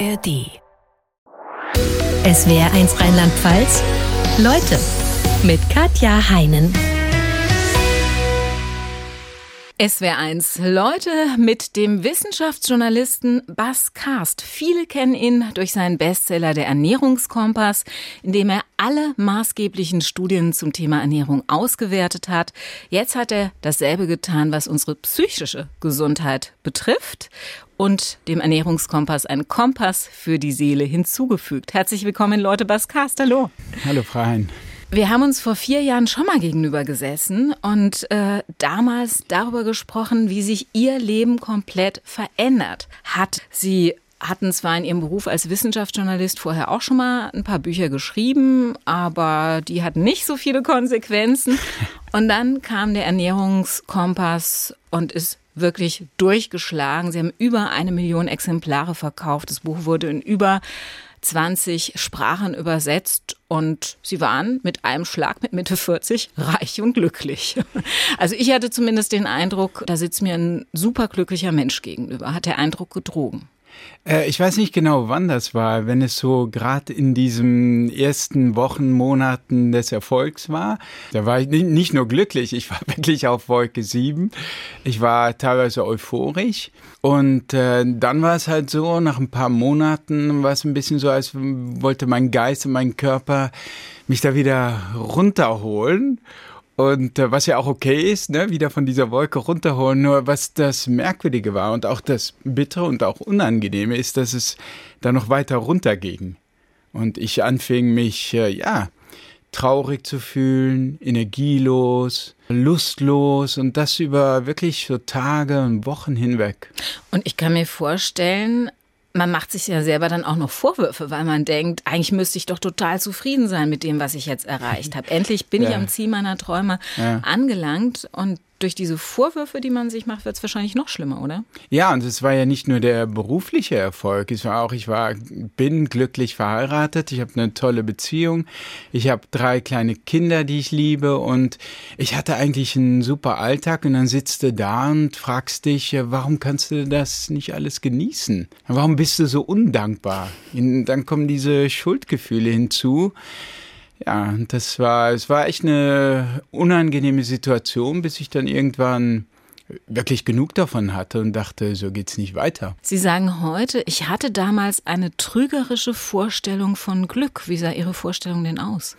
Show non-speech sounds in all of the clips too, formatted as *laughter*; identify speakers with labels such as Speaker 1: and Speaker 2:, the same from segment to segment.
Speaker 1: ARD. Es wäre eins Rheinland-Pfalz. Leute mit Katja Heinen.
Speaker 2: SWR1 Leute mit dem Wissenschaftsjournalisten Bas Karst. Viele kennen ihn durch seinen Bestseller Der Ernährungskompass, in dem er alle maßgeblichen Studien zum Thema Ernährung ausgewertet hat. Jetzt hat er dasselbe getan, was unsere psychische Gesundheit betrifft und dem Ernährungskompass einen Kompass für die Seele hinzugefügt. Herzlich willkommen, Leute Bas Karst. Hallo.
Speaker 3: Hallo, Frau Hein.
Speaker 2: Wir haben uns vor vier Jahren schon mal gegenüber gesessen und äh, damals darüber gesprochen, wie sich Ihr Leben komplett verändert hat. Sie hatten zwar in ihrem Beruf als Wissenschaftsjournalist vorher auch schon mal ein paar Bücher geschrieben, aber die hatten nicht so viele Konsequenzen. *laughs* Und dann kam der Ernährungskompass und ist wirklich durchgeschlagen. Sie haben über eine Million Exemplare verkauft. Das Buch wurde in über 20 Sprachen übersetzt und sie waren mit einem Schlag mit Mitte 40 reich und glücklich. *laughs* Also ich hatte zumindest den Eindruck, da sitzt mir ein superglücklicher Mensch gegenüber. Hat der Eindruck gedrogen?
Speaker 3: Äh, ich weiß nicht genau, wann das war, wenn es so gerade in diesen ersten Wochen, Monaten des Erfolgs war. Da war ich nicht nur glücklich, ich war *laughs* wirklich auf Wolke 7. Ich war teilweise euphorisch. Und äh, dann war es halt so, nach ein paar Monaten war es ein bisschen so, als wollte mein Geist und mein Körper mich da wieder runterholen. Und äh, was ja auch okay ist, ne, wieder von dieser Wolke runterholen. Nur was das Merkwürdige war und auch das Bittere und auch Unangenehme ist, dass es da noch weiter runterging. Und ich anfing mich, äh, ja, traurig zu fühlen, energielos, lustlos und das über wirklich so Tage und Wochen hinweg.
Speaker 2: Und ich kann mir vorstellen, man macht sich ja selber dann auch noch Vorwürfe, weil man denkt, eigentlich müsste ich doch total zufrieden sein mit dem, was ich jetzt erreicht *laughs* habe. Endlich bin ja. ich am Ziel meiner Träume ja. angelangt und durch diese Vorwürfe, die man sich macht, wird es wahrscheinlich noch schlimmer, oder?
Speaker 3: Ja, und es war ja nicht nur der berufliche Erfolg, es war auch, ich war, bin glücklich verheiratet, ich habe eine tolle Beziehung, ich habe drei kleine Kinder, die ich liebe und ich hatte eigentlich einen super Alltag und dann sitzt du da und fragst dich, warum kannst du das nicht alles genießen? Warum bist du so undankbar? Und dann kommen diese Schuldgefühle hinzu. Ja, das war, es war echt eine unangenehme Situation, bis ich dann irgendwann wirklich genug davon hatte und dachte, so geht's nicht weiter.
Speaker 2: Sie sagen heute, ich hatte damals eine trügerische Vorstellung von Glück. Wie sah Ihre Vorstellung denn aus?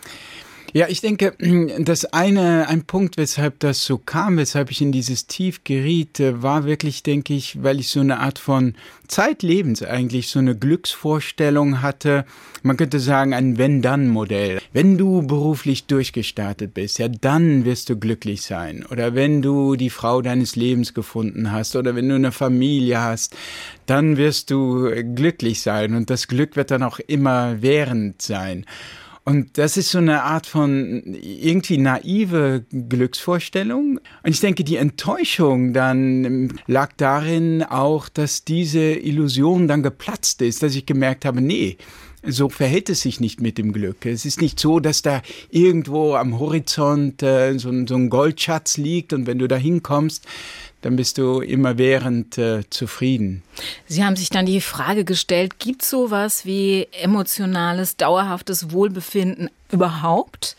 Speaker 3: Ja, ich denke, *clears throat* das eine, ein Punkt, weshalb das so kam, weshalb ich in dieses Tief geriet, äh, war wirklich, denke ich, weil ich so eine Art von Zeitlebens eigentlich, so eine Glücksvorstellung hatte. Man könnte sagen, ein Wenn-Dann-Modell. Wenn du beruflich durchgestartet bist, ja, dann wirst du glücklich sein. Oder wenn du die Frau deines Lebens gefunden hast oder wenn du eine Familie hast, dann wirst du glücklich sein und das Glück wird dann auch immer während sein. Und das ist so eine Art von irgendwie naive Glücksvorstellung. Und ich denke, die Enttäuschung dann lag darin auch, dass diese Illusion dann geplatzt ist, dass ich gemerkt habe, nee, so verhält es sich nicht mit dem Glück. Es ist nicht so, dass da irgendwo am Horizont äh, so, so, ein Goldschatz liegt und wenn du da hinkommst, dann bist du immerwährend äh, zufrieden.
Speaker 2: Sie haben sich dann die Frage gestellt, gibt es sowas wie emotionales, dauerhaftes Wohlbefinden überhaupt?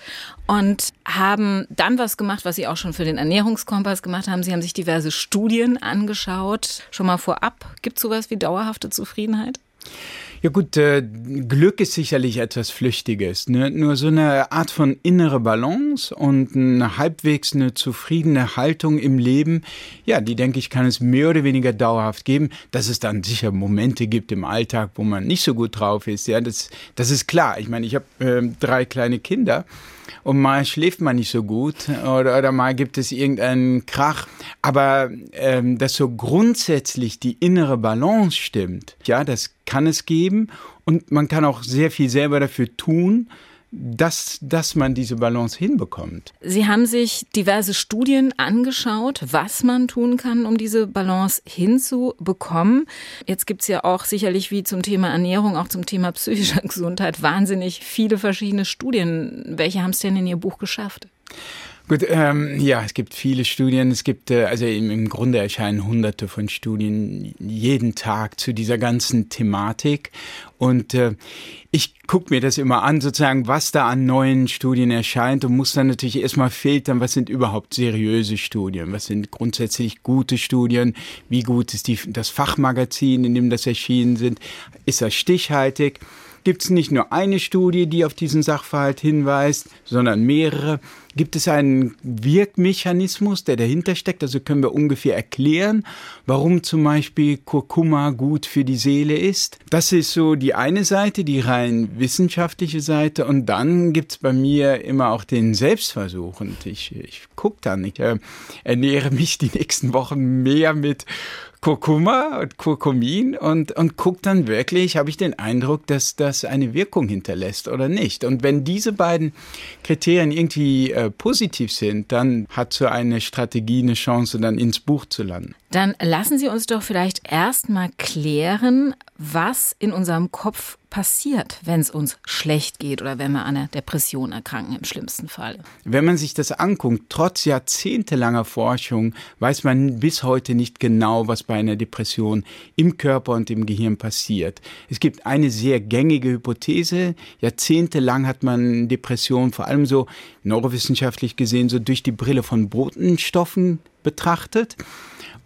Speaker 2: Und haben dann was gemacht, was Sie auch schon für den Ernährungskompass gemacht haben. Sie haben sich diverse Studien angeschaut. Schon mal vorab, gibt es sowas wie dauerhafte Zufriedenheit?
Speaker 3: Ja gut, äh, Glück ist sicherlich etwas Flüchtiges. Ne? Nur so eine Art von innere Balance und eine halbwegs eine zufriedene Haltung im Leben, ja, die denke ich, kann es mehr oder weniger dauerhaft geben. Dass es dann sicher Momente gibt im Alltag, wo man nicht so gut drauf ist, ja, das, das ist klar. Ich meine, ich habe äh, drei kleine Kinder und mal schläft man nicht so gut oder, oder mal gibt es irgendeinen Krach. Aber ähm, dass so grundsätzlich die innere Balance stimmt, ja, das kann es geben und man kann auch sehr viel selber dafür tun, dass, dass man diese Balance hinbekommt.
Speaker 2: Sie haben sich diverse Studien angeschaut, was man tun kann, um diese Balance hinzubekommen. Jetzt gibt es ja auch sicherlich wie zum Thema Ernährung, auch zum Thema psychischer *laughs* Gesundheit wahnsinnig viele verschiedene Studien. Welche haben es denn in Ihr Buch geschafft?
Speaker 3: Gut, ähm, ja, es gibt viele Studien. Es gibt, äh, also im, im Grunde erscheinen hunderte von Studien jeden Tag zu dieser ganzen Thematik. Und äh, ich gucke mir das immer an, sozusagen, was da an neuen Studien erscheint und muss dann natürlich erstmal filtern, was sind überhaupt seriöse Studien, was sind grundsätzlich gute Studien, wie gut ist die, das Fachmagazin, in dem das erschienen sind, ist das stichhaltig gibt es nicht nur eine Studie, die auf diesen Sachverhalt hinweist, sondern mehrere. Gibt es einen Wirkmechanismus, der dahinter steckt? Also können wir ungefähr erklären, warum zum Beispiel Kurkuma gut für die Seele ist. Das ist so die eine Seite, die rein wissenschaftliche Seite. Und dann gibt es bei mir immer auch den Selbstversuch. Und ich, ich gucke dann, ich äh, ernähre mich die nächsten Wochen mehr mit Kurkuma und Kurkumin und, und guckt dann wirklich, habe ich den Eindruck, dass das eine Wirkung hinterlässt oder nicht. Und wenn diese beiden Kriterien irgendwie äh, positiv sind, dann hat so eine Strategie eine Chance, dann ins Buch zu landen.
Speaker 2: Dann lassen Sie uns doch vielleicht erstmal klären, was in unserem Kopf passiert, wenn es uns schlecht geht oder wenn wir an einer Depression erkranken im schlimmsten Fall.
Speaker 3: Wenn man sich das anguckt, trotz jahrzehntelanger Forschung weiß man bis heute nicht genau, was bei einer Depression im Körper und im Gehirn passiert. Es gibt eine sehr gängige Hypothese. Jahrzehntelang hat man Depressionen vor allem so neurowissenschaftlich gesehen so durch die Brille von Botenstoffen betrachtet.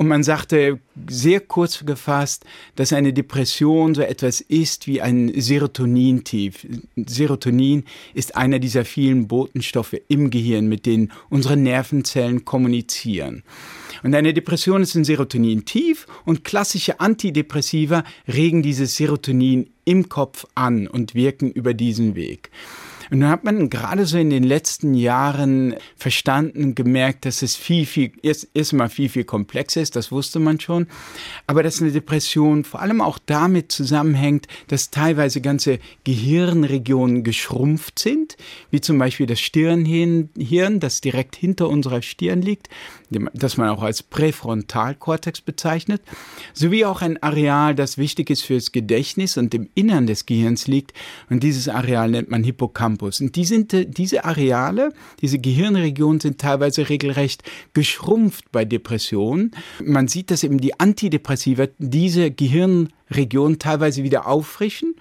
Speaker 3: Und man sagte sehr kurz gefasst, dass eine Depression so etwas ist wie ein Serotonintief. Serotonin ist einer dieser vielen Botenstoffe im Gehirn, mit denen unsere Nervenzellen kommunizieren. Und eine Depression ist ein Serotonintief und klassische Antidepressiva regen dieses Serotonin im Kopf an und wirken über diesen Weg. Und dann hat man gerade so in den letzten Jahren verstanden, gemerkt, dass es viel, viel, erst, erstmal viel, viel komplexer ist, das wusste man schon, aber dass eine Depression vor allem auch damit zusammenhängt, dass teilweise ganze Gehirnregionen geschrumpft sind, wie zum Beispiel das Stirnhirn, das direkt hinter unserer Stirn liegt, das man auch als Präfrontalkortex bezeichnet, sowie auch ein Areal, das wichtig ist fürs Gedächtnis und im Innern des Gehirns liegt. Und dieses Areal nennt man Hippocampus. Und die sind, diese Areale, diese Gehirnregionen sind teilweise regelrecht geschrumpft bei Depressionen. Man sieht, dass eben die Antidepressiva diese Gehirnregion teilweise wieder auffrischen.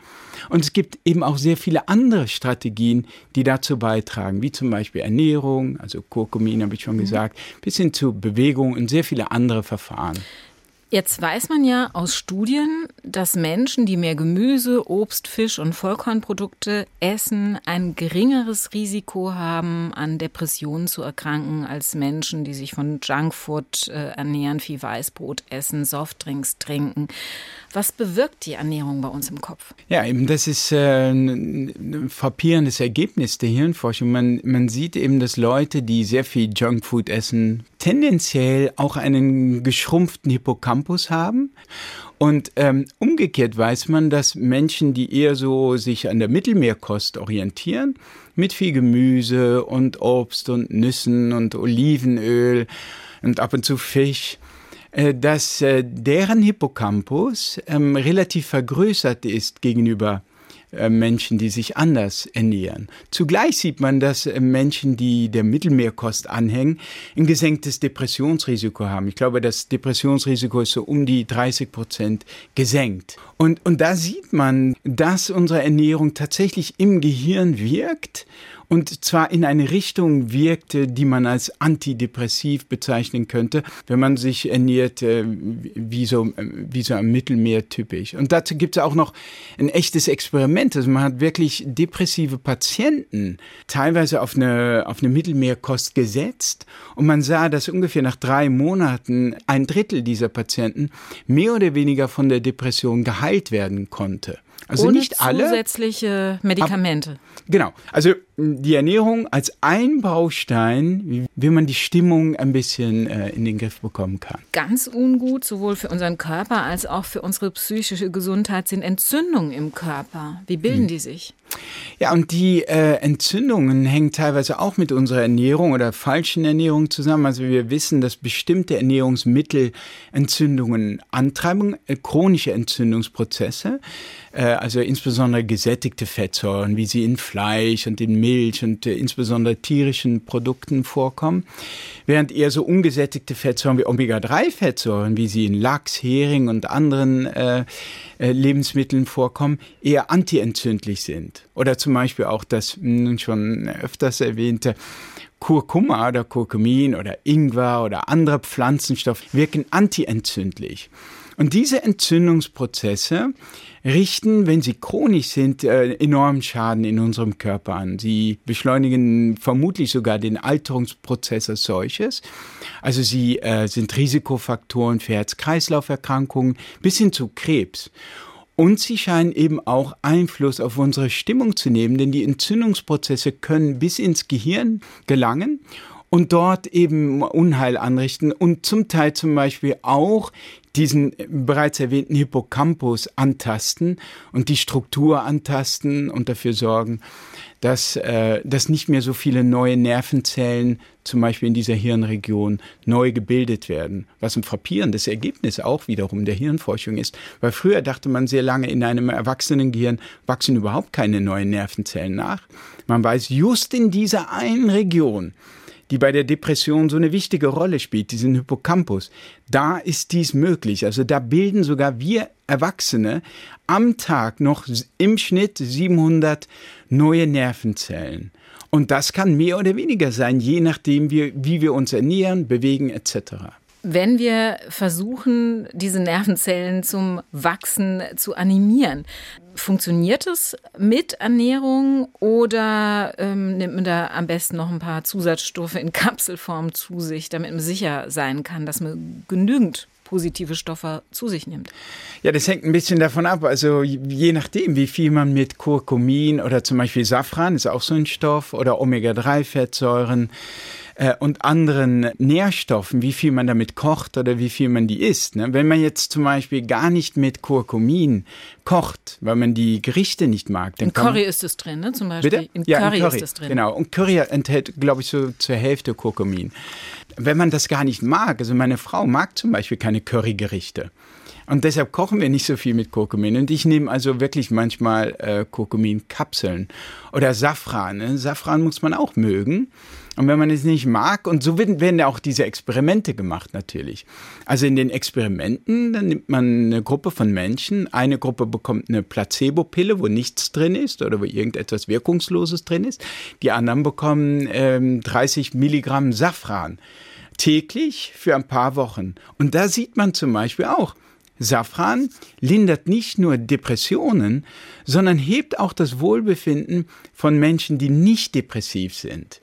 Speaker 3: Und es gibt eben auch sehr viele andere Strategien, die dazu beitragen, wie zum Beispiel Ernährung, also Kurkumin habe ich schon mhm. gesagt, bis hin zu Bewegung und sehr viele andere Verfahren.
Speaker 2: Jetzt weiß man ja aus Studien, dass Menschen, die mehr Gemüse, Obst, Fisch und Vollkornprodukte essen, ein geringeres Risiko haben, an Depressionen zu erkranken, als Menschen, die sich von Junkfood äh, ernähren, viel Weißbrot essen, Softdrinks trinken. Was bewirkt die Ernährung bei uns im Kopf?
Speaker 3: Ja, eben das ist äh, ein frappierendes Ergebnis der Hirnforschung. Man, man sieht eben, dass Leute, die sehr viel Junkfood essen, tendenziell auch einen geschrumpften Hippocampus haben. Und ähm, umgekehrt weiß man, dass Menschen, die eher so sich an der Mittelmeerkost orientieren, mit viel Gemüse und Obst und Nüssen und Olivenöl und ab und zu Fisch, äh, dass äh, deren Hippocampus ähm, relativ vergrößert ist gegenüber Menschen, die sich anders ernähren. Zugleich sieht man, dass Menschen, die der Mittelmeerkost anhängen, ein gesenktes Depressionsrisiko haben. Ich glaube, das Depressionsrisiko ist so um die 30 Prozent gesenkt. Und, und da sieht man, dass unsere Ernährung tatsächlich im Gehirn wirkt und zwar in eine Richtung wirkte, die man als antidepressiv bezeichnen könnte, wenn man sich ernährt äh, wie so, wie so am Mittelmeer typisch. Und dazu gibt es auch noch ein echtes Experiment. Also man hat wirklich depressive Patienten teilweise auf eine, auf eine Mittelmeerkost gesetzt und man sah, dass ungefähr nach drei Monaten ein Drittel dieser Patienten mehr oder weniger von der Depression geheilt werden konnte.
Speaker 2: Also Ohne nicht alle. Zusätzliche Medikamente.
Speaker 3: Ab, genau. Also die Ernährung als ein Baustein, wie man die Stimmung ein bisschen äh, in den Griff bekommen kann.
Speaker 2: Ganz ungut, sowohl für unseren Körper als auch für unsere psychische Gesundheit, sind Entzündungen im Körper. Wie bilden hm. die sich?
Speaker 3: Ja, und die äh, Entzündungen hängen teilweise auch mit unserer Ernährung oder falschen Ernährung zusammen. Also wir wissen, dass bestimmte Ernährungsmittel Entzündungen antreiben, äh, chronische Entzündungsprozesse, äh, also insbesondere gesättigte Fettsäuren, wie sie in Fleisch und in Milch und äh, insbesondere tierischen Produkten vorkommen, während eher so ungesättigte Fettsäuren wie Omega-3-Fettsäuren, wie sie in Lachs, Hering und anderen äh, äh, Lebensmitteln vorkommen, eher antientzündlich sind. Oder zum Beispiel auch das nun schon öfters erwähnte Kurkuma oder Kurkumin oder Ingwer oder andere Pflanzenstoffe wirken antientzündlich. Und diese Entzündungsprozesse richten, wenn sie chronisch sind, äh, enormen Schaden in unserem Körper an. Sie beschleunigen vermutlich sogar den Alterungsprozess als solches. Also sie äh, sind Risikofaktoren für Herz-Kreislauf-Erkrankungen bis hin zu Krebs. Und sie scheinen eben auch Einfluss auf unsere Stimmung zu nehmen, denn die Entzündungsprozesse können bis ins Gehirn gelangen und dort eben Unheil anrichten und zum Teil zum Beispiel auch diesen bereits erwähnten Hippocampus antasten und die Struktur antasten und dafür sorgen, dass, äh, dass nicht mehr so viele neue Nervenzellen zum Beispiel in dieser Hirnregion neu gebildet werden. Was ein frappierendes Ergebnis auch wiederum der Hirnforschung ist. Weil früher dachte man sehr lange, in einem erwachsenen Gehirn wachsen überhaupt keine neuen Nervenzellen nach. Man weiß, just in dieser einen Region die bei der Depression so eine wichtige Rolle spielt, diesen Hippocampus. Da ist dies möglich. Also da bilden sogar wir Erwachsene am Tag noch im Schnitt 700 neue Nervenzellen. Und das kann mehr oder weniger sein, je nachdem, wie, wir uns ernähren, bewegen etc.
Speaker 2: Wenn wir versuchen, diese Nervenzellen zum Wachsen zu animieren, funktioniert es mit Ernährung oder ähm, nimmt man da am besten noch ein paar Zusatzstoffe in Kapselform zu sich, damit man sicher sein kann, dass man genügend positive Stoffe zu sich nimmt?
Speaker 3: Ja, das hängt ein bisschen davon ab. Also je nachdem, wie viel man mit Kurkumin oder zum Beispiel Safran ist auch so ein Stoff oder Omega-3-Fettsäuren äh, und anderen Nährstoffen, wie viel man damit kocht oder wie viel man die isst. Ne? Wenn man jetzt zum Beispiel gar nicht mit Kurkumin kocht, weil man die Gerichte nicht mag,
Speaker 2: dann in Curry ist es drin, ne? Zum Beispiel.
Speaker 3: Bitte? In ja, Curry, in Curry ist es drin. Genau. Und Curry enthält, glaube ich, so zur Hälfte Kurkumin. Wenn man das gar nicht mag, also meine Frau mag zum Beispiel keine Currygerichte. Und deshalb kochen wir nicht so viel mit Kurkumin. Und ich nehme also wirklich manchmal äh, Kurkuminkapseln oder Safran. Ne? Safran muss man auch mögen. Und wenn man es nicht mag, und so werden, werden auch diese Experimente gemacht natürlich. Also in den Experimenten, dann nimmt man eine Gruppe von Menschen, eine Gruppe bekommt eine Placebo-Pille, wo nichts drin ist oder wo irgendetwas Wirkungsloses drin ist. Die anderen bekommen ähm, 30 Milligramm Safran täglich für ein paar Wochen. Und da sieht man zum Beispiel auch, Safran lindert nicht nur Depressionen, sondern hebt auch das Wohlbefinden von Menschen, die nicht depressiv sind.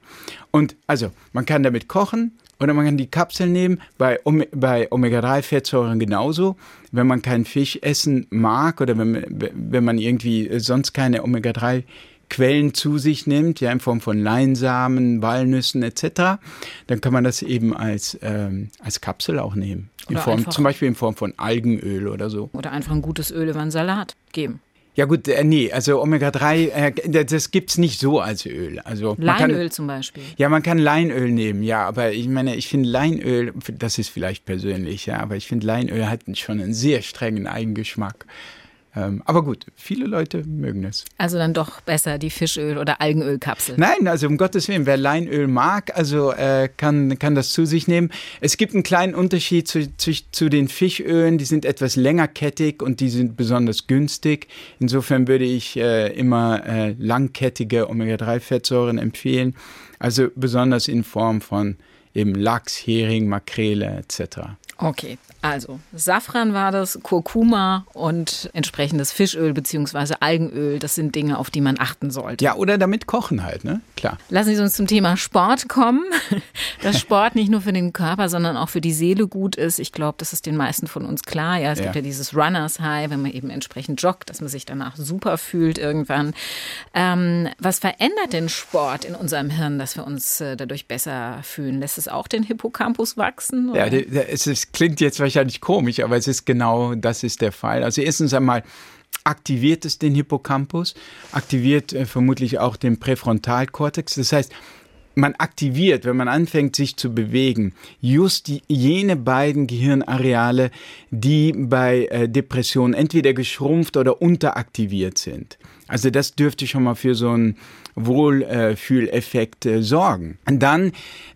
Speaker 3: Und also, man kann damit kochen oder man kann die Kapseln nehmen, bei, bei Omega-3-Fettsäuren genauso. Wenn man keinen Fisch essen mag oder wenn, wenn man irgendwie sonst keine Omega-3 Quellen zu sich nimmt, ja, in Form von Leinsamen, Walnüssen etc., dann kann man das eben als, ähm, als Kapsel auch nehmen. In Form, zum Beispiel in Form von Algenöl oder so.
Speaker 2: Oder einfach ein gutes Öl über einen Salat geben.
Speaker 3: Ja gut, äh, nee, also Omega-3, äh, das gibt's nicht so als Öl. Also
Speaker 2: Leinöl kann, zum Beispiel.
Speaker 3: Ja, man kann Leinöl nehmen, ja, aber ich meine, ich finde Leinöl, das ist vielleicht persönlich, ja, aber ich finde Leinöl hat schon einen sehr strengen Eigengeschmack. Ähm, aber gut, viele Leute mögen es.
Speaker 2: Also dann doch besser die Fischöl- oder Algenölkapsel.
Speaker 3: Nein, also um Gottes Willen, wer Leinöl mag, also äh, kann, kann das zu sich nehmen. Es gibt einen kleinen Unterschied zu, zu, zu den Fischölen, die sind etwas längerkettig und die sind besonders günstig. Insofern würde ich äh, immer äh, langkettige Omega-3-Fettsäuren empfehlen, also besonders in Form von eben Lachs, Hering, Makrele etc.
Speaker 2: Okay, also Safran war das, Kurkuma und entsprechendes Fischöl bzw. Algenöl, das sind Dinge, auf die man achten sollte.
Speaker 3: Ja, oder damit kochen halt, ne? Klar.
Speaker 2: Lassen Sie uns zum Thema Sport kommen. *laughs* Dass Sport nicht nur für den Körper, sondern auch für die Seele gut ist. Ich glaube, das ist den meisten von uns klar. Ja, es ja. gibt ja dieses Runners High, wenn man eben entsprechend joggt, dass man sich danach super fühlt irgendwann. Ähm, was verändert denn Sport in unserem Hirn, dass wir uns äh, dadurch besser fühlen? Lässt es auch den Hippocampus wachsen?
Speaker 3: Oder? Ja, es klingt jetzt wahrscheinlich komisch, aber es ist genau, das ist der Fall. Also erstens einmal, aktiviert es den Hippocampus, aktiviert äh, vermutlich auch den Präfrontalkortex. Das heißt, man aktiviert, wenn man anfängt, sich zu bewegen, just die, jene beiden Gehirnareale, die bei äh, Depressionen entweder geschrumpft oder unteraktiviert sind. Also das dürfte schon mal für so einen Wohlfühleffekt äh, sorgen. Und dann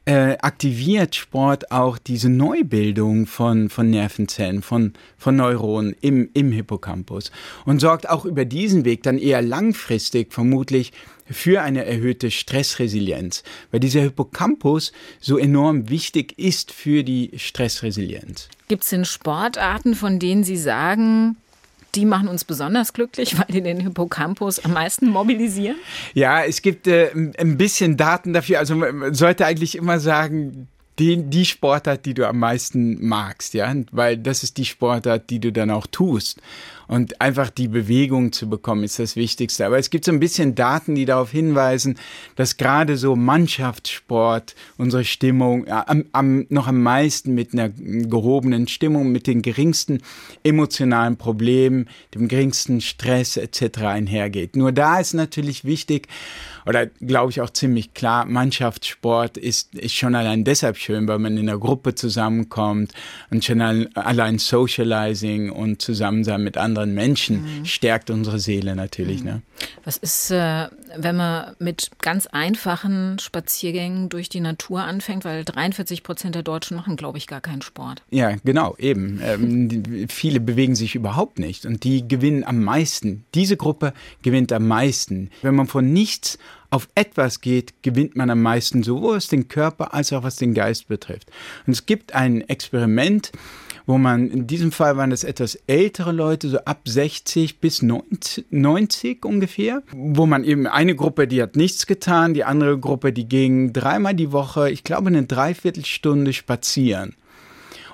Speaker 3: äh, aktiviert Sport auch diese Neubildung von, von Nervenzellen, von, von Neuronen im, im Hippocampus und sorgt auch über diesen Weg dann eher langfristig vermutlich für eine erhöhte Stressresilienz, weil dieser Hippocampus so enorm wichtig ist für die Stressresilienz.
Speaker 2: Gibt es denn Sportarten, von denen Sie sagen, die machen uns besonders glücklich, *laughs* weil die den Hippocampus am meisten mobilisieren?
Speaker 3: Ja, es gibt äh, ein bisschen Daten dafür. Also man sollte eigentlich immer sagen, die, die Sportart, die du am meisten magst, ja, weil das ist die Sportart, die du dann auch tust. Und einfach die Bewegung zu bekommen, ist das Wichtigste. Aber es gibt so ein bisschen Daten, die darauf hinweisen, dass gerade so Mannschaftssport unsere Stimmung am, am, noch am meisten mit einer gehobenen Stimmung, mit den geringsten emotionalen Problemen, dem geringsten Stress etc. einhergeht. Nur da ist natürlich wichtig, oder glaube ich auch ziemlich klar, Mannschaftssport ist, ist schon allein deshalb schön, weil man in einer Gruppe zusammenkommt und schon allein Socializing und Zusammensein mit anderen anderen Menschen mhm. stärkt unsere Seele natürlich. Mhm. Ne?
Speaker 2: Was ist, äh, wenn man mit ganz einfachen Spaziergängen durch die Natur anfängt, weil 43 Prozent der Deutschen machen, glaube ich, gar keinen Sport.
Speaker 3: Ja, genau, eben. Ähm, viele bewegen sich überhaupt nicht und die gewinnen am meisten. Diese Gruppe gewinnt am meisten. Wenn man von nichts auf etwas geht, gewinnt man am meisten, sowohl was den Körper als auch was den Geist betrifft. Und es gibt ein Experiment, wo man, in diesem Fall waren es etwas ältere Leute, so ab 60 bis 90 ungefähr, wo man eben eine Gruppe, die hat nichts getan, die andere Gruppe, die ging dreimal die Woche, ich glaube eine Dreiviertelstunde spazieren.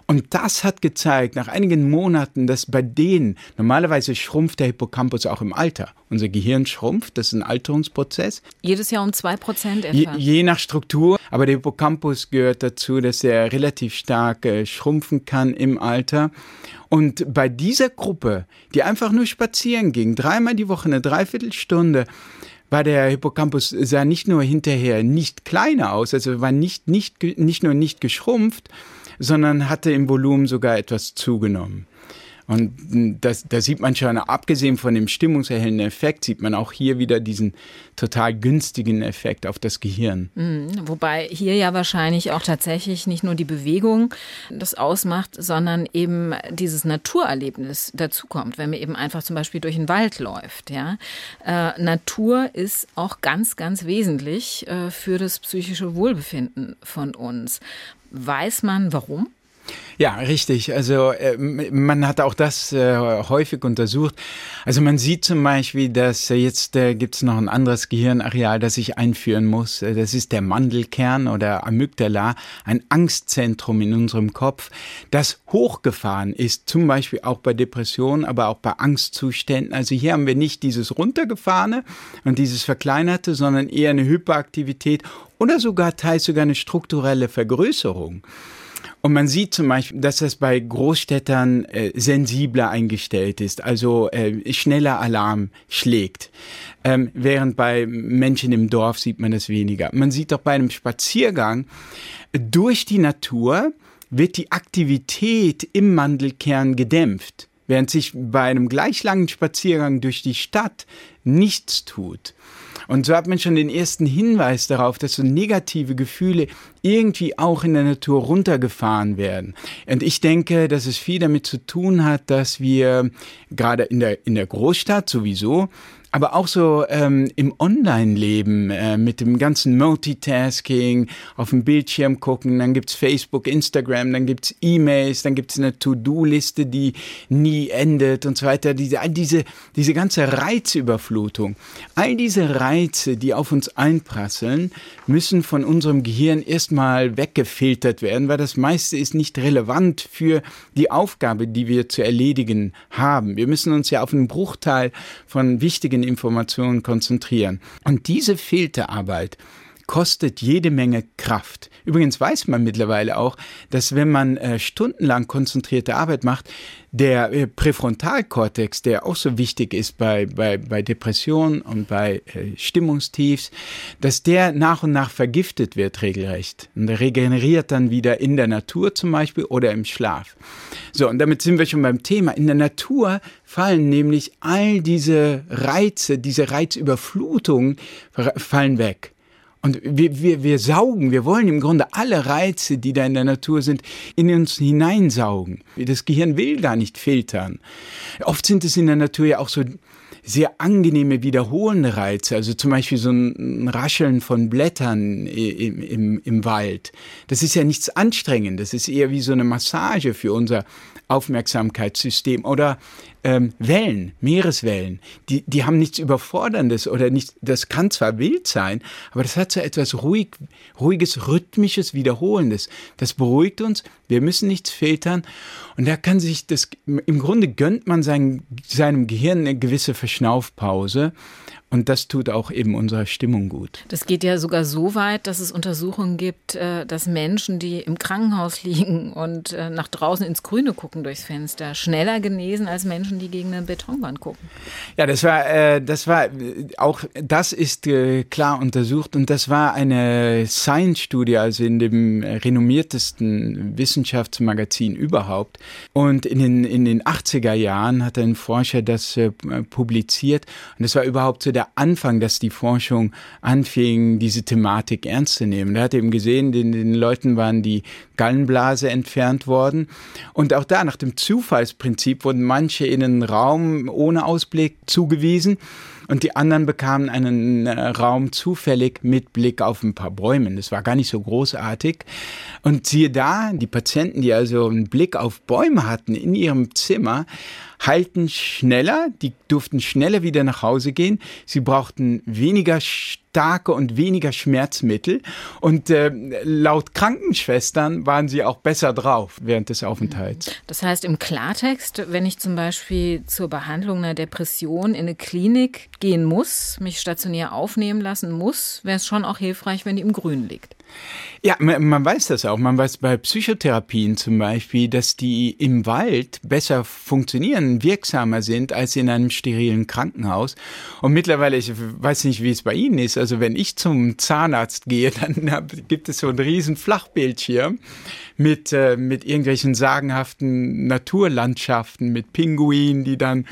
Speaker 3: Und das hat gezeigt, nach einigen Monaten, dass bei denen, normalerweise schrumpft der Hippocampus auch im Alter. Unser Gehirn schrumpft, das ist ein Alterungsprozess.
Speaker 2: Jedes Jahr um zwei Prozent
Speaker 3: etwa? Je, je, nach Struktur, aber der Hippocampus gehört dazu, dass er relativ stark äh, schrumpfen kann im Alter. Und bei dieser Gruppe, die einfach nur spazieren ging, dreimal die Woche eine Dreiviertelstunde, war der Hippocampus sah nicht nur hinterher nicht kleiner aus, also war nicht, nicht, nicht nur nicht geschrumpft, sondern hatte im Volumen sogar etwas zugenommen. Und das, da sieht man schon, abgesehen von dem stimmungserhellenden Effekt, sieht man auch hier wieder diesen total günstigen Effekt auf das Gehirn.
Speaker 2: Mhm, wobei hier ja wahrscheinlich auch tatsächlich nicht nur die Bewegung das ausmacht, sondern eben dieses Naturerlebnis dazukommt, wenn man eben einfach zum Beispiel durch den Wald läuft. Ja? Äh, Natur ist auch ganz, ganz wesentlich äh, für das psychische Wohlbefinden von uns. Weiß man warum?
Speaker 3: Ja, richtig. Also äh, man hat auch das äh, häufig untersucht. Also man sieht zum Beispiel, dass äh, jetzt äh, gibt es noch ein anderes Gehirnareal, das ich einführen muss. Das ist der Mandelkern oder Amygdala, ein Angstzentrum in unserem Kopf, das hochgefahren ist, zum Beispiel auch bei Depressionen, aber auch bei Angstzuständen. Also hier haben wir nicht dieses runtergefahrene und dieses verkleinerte, sondern eher eine Hyperaktivität oder sogar teils sogar eine strukturelle Vergrößerung. Und man sieht zum Beispiel, dass das bei Großstädtern äh, sensibler eingestellt ist, also äh, schneller Alarm schlägt. Ähm, während bei Menschen im Dorf sieht man das weniger. Man sieht auch bei einem Spaziergang durch die Natur wird die Aktivität im Mandelkern gedämpft, während sich bei einem gleich langen Spaziergang durch die Stadt nichts tut. Und so hat man schon den ersten Hinweis darauf, dass so negative Gefühle irgendwie auch in der Natur runtergefahren werden. Und ich denke, dass es viel damit zu tun hat, dass wir gerade in der, in der Großstadt sowieso aber auch so ähm, im Online-Leben äh, mit dem ganzen Multitasking, auf dem Bildschirm gucken, dann gibt's Facebook, Instagram, dann gibt's E-Mails, dann gibt's eine To-Do-Liste, die nie endet und so weiter. Diese, all diese, diese ganze Reizüberflutung, all diese Reize, die auf uns einprasseln, müssen von unserem Gehirn erstmal weggefiltert werden, weil das meiste ist nicht relevant für die Aufgabe, die wir zu erledigen haben. Wir müssen uns ja auf einen Bruchteil von wichtigen Informationen konzentrieren. Und diese Filterarbeit kostet jede Menge Kraft. Übrigens weiß man mittlerweile auch, dass wenn man äh, stundenlang konzentrierte Arbeit macht, der äh, Präfrontalkortex, der auch so wichtig ist bei, bei, bei Depressionen und bei äh, Stimmungstiefs, dass der nach und nach vergiftet wird regelrecht. Und der regeneriert dann wieder in der Natur zum Beispiel oder im Schlaf. So, und damit sind wir schon beim Thema. In der Natur fallen nämlich all diese Reize, diese Reizüberflutungen fallen weg. Und wir, wir, wir saugen, wir wollen im Grunde alle Reize, die da in der Natur sind, in uns hineinsaugen. Das Gehirn will gar nicht filtern. Oft sind es in der Natur ja auch so sehr angenehme wiederholende Reize, also zum Beispiel so ein Rascheln von Blättern im, im, im Wald. Das ist ja nichts Anstrengendes, das ist eher wie so eine Massage für unser Aufmerksamkeitssystem oder ähm, Wellen, Meereswellen, die, die haben nichts Überforderndes oder nicht, das kann zwar wild sein, aber das hat so etwas ruhig, ruhiges, rhythmisches, wiederholendes. Das beruhigt uns, wir müssen nichts filtern und da kann sich das, im Grunde gönnt man sein, seinem Gehirn eine gewisse Verschnaufpause und das tut auch eben unserer Stimmung gut.
Speaker 2: Das geht ja sogar so weit, dass es Untersuchungen gibt, äh, dass Menschen, die im Krankenhaus *laughs* liegen und äh, nach draußen ins Grüne gucken durchs Fenster, schneller genesen als Menschen, die gegen eine Betonwand gucken.
Speaker 3: Ja, das war, äh, das war auch, das ist klar untersucht und das war eine Science-Studie, also in dem renommiertesten Wissenschaftsmagazin überhaupt. Und in den, in den 80er Jahren hat ein Forscher das publiziert und das war überhaupt so der Anfang, dass die Forschung anfing, diese Thematik ernst zu nehmen. Er hat eben gesehen, den, den Leuten waren die Gallenblase entfernt worden. Und auch da nach dem Zufallsprinzip wurden manche in einen Raum ohne Ausblick zugewiesen und die anderen bekamen einen äh, Raum zufällig mit Blick auf ein paar Bäume. Das war gar nicht so großartig. Und siehe da, die Patienten, die also einen Blick auf Bäume hatten in ihrem Zimmer, heilten schneller, die durften schneller wieder nach Hause gehen, sie brauchten weniger starke und weniger Schmerzmittel und äh, laut Krankenschwestern waren sie auch besser drauf während des Aufenthalts.
Speaker 2: Das heißt im Klartext, wenn ich zum Beispiel zur Behandlung einer Depression in eine Klinik gehen muss, mich stationär aufnehmen lassen muss, wäre es schon auch hilfreich, wenn die im Grün liegt.
Speaker 3: Ja, man, man, weiß das auch. Man weiß bei Psychotherapien zum Beispiel, dass die im Wald besser funktionieren, wirksamer sind als in einem sterilen Krankenhaus. Und mittlerweile, ich weiß nicht, wie es bei Ihnen ist, also wenn ich zum Zahnarzt gehe, *laughs* dann gibt es so einen riesen Flachbildschirm mit, äh, mit irgendwelchen sagenhaften Naturlandschaften, mit Pinguinen, die dann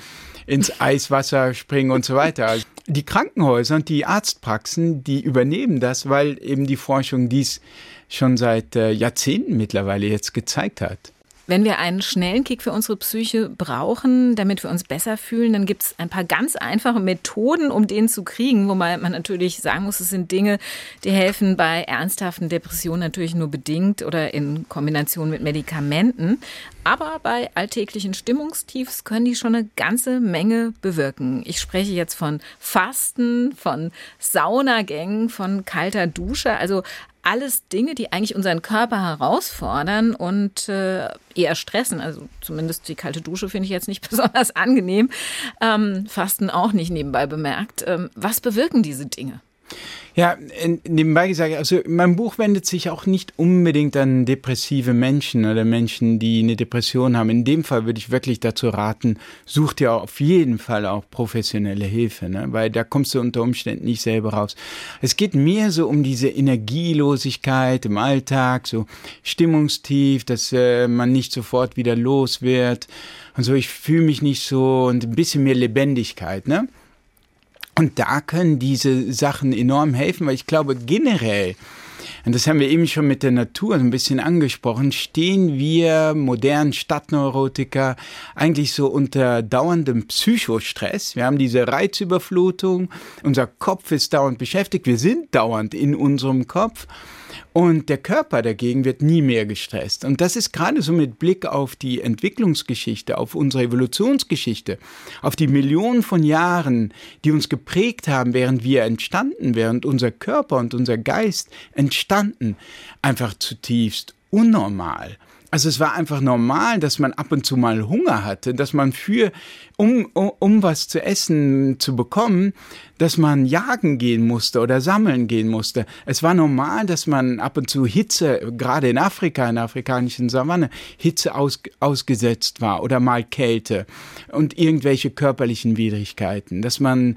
Speaker 3: ins Eiswasser springen und so weiter. Die Krankenhäuser und die Arztpraxen, die übernehmen das, weil eben die Forschung dies schon seit äh, Jahrzehnten mittlerweile jetzt gezeigt hat.
Speaker 2: Wenn wir einen schnellen Kick für unsere Psyche brauchen, damit wir uns besser fühlen, dann gibt es ein paar ganz einfache Methoden, um den zu kriegen. Wobei man natürlich sagen muss, es sind Dinge, die helfen bei ernsthaften Depressionen natürlich nur bedingt oder in Kombination mit Medikamenten. Aber bei alltäglichen Stimmungstiefs können die schon eine ganze Menge bewirken. Ich spreche jetzt von Fasten, von Saunagängen, von kalter Dusche, also alles Dinge, die eigentlich unseren Körper herausfordern und äh, eher stressen. Also zumindest die kalte Dusche finde ich jetzt nicht *laughs* besonders angenehm. Ähm, Fasten auch nicht nebenbei bemerkt. Ähm, was bewirken diese Dinge?
Speaker 3: Ja, nebenbei gesagt, also mein Buch wendet sich auch nicht unbedingt an depressive Menschen oder Menschen, die eine Depression haben. In dem Fall würde ich wirklich dazu raten, such dir auf jeden Fall auch professionelle Hilfe, ne? weil da kommst du unter Umständen nicht selber raus. Es geht mehr so um diese Energielosigkeit im Alltag, so Stimmungstief, dass äh, man nicht sofort wieder los wird und so, ich fühle mich nicht so und ein bisschen mehr Lebendigkeit, ne? Und da können diese Sachen enorm helfen, weil ich glaube generell, und das haben wir eben schon mit der Natur ein bisschen angesprochen, stehen wir modernen Stadtneurotiker eigentlich so unter dauerndem Psychostress. Wir haben diese Reizüberflutung, unser Kopf ist dauernd beschäftigt, wir sind dauernd in unserem Kopf. Und der Körper dagegen wird nie mehr gestresst. Und das ist gerade so mit Blick auf die Entwicklungsgeschichte, auf unsere Evolutionsgeschichte, auf die Millionen von Jahren, die uns geprägt haben, während wir entstanden, während unser Körper und unser Geist entstanden, einfach zutiefst unnormal. Also es war einfach normal, dass man ab und zu mal Hunger hatte, dass man für, um, um, um was zu essen zu bekommen, dass man jagen gehen musste oder sammeln gehen musste. Es war normal, dass man ab und zu Hitze, gerade in Afrika, in der afrikanischen Savanne, Hitze aus, ausgesetzt war oder mal Kälte und irgendwelche körperlichen Widrigkeiten, dass man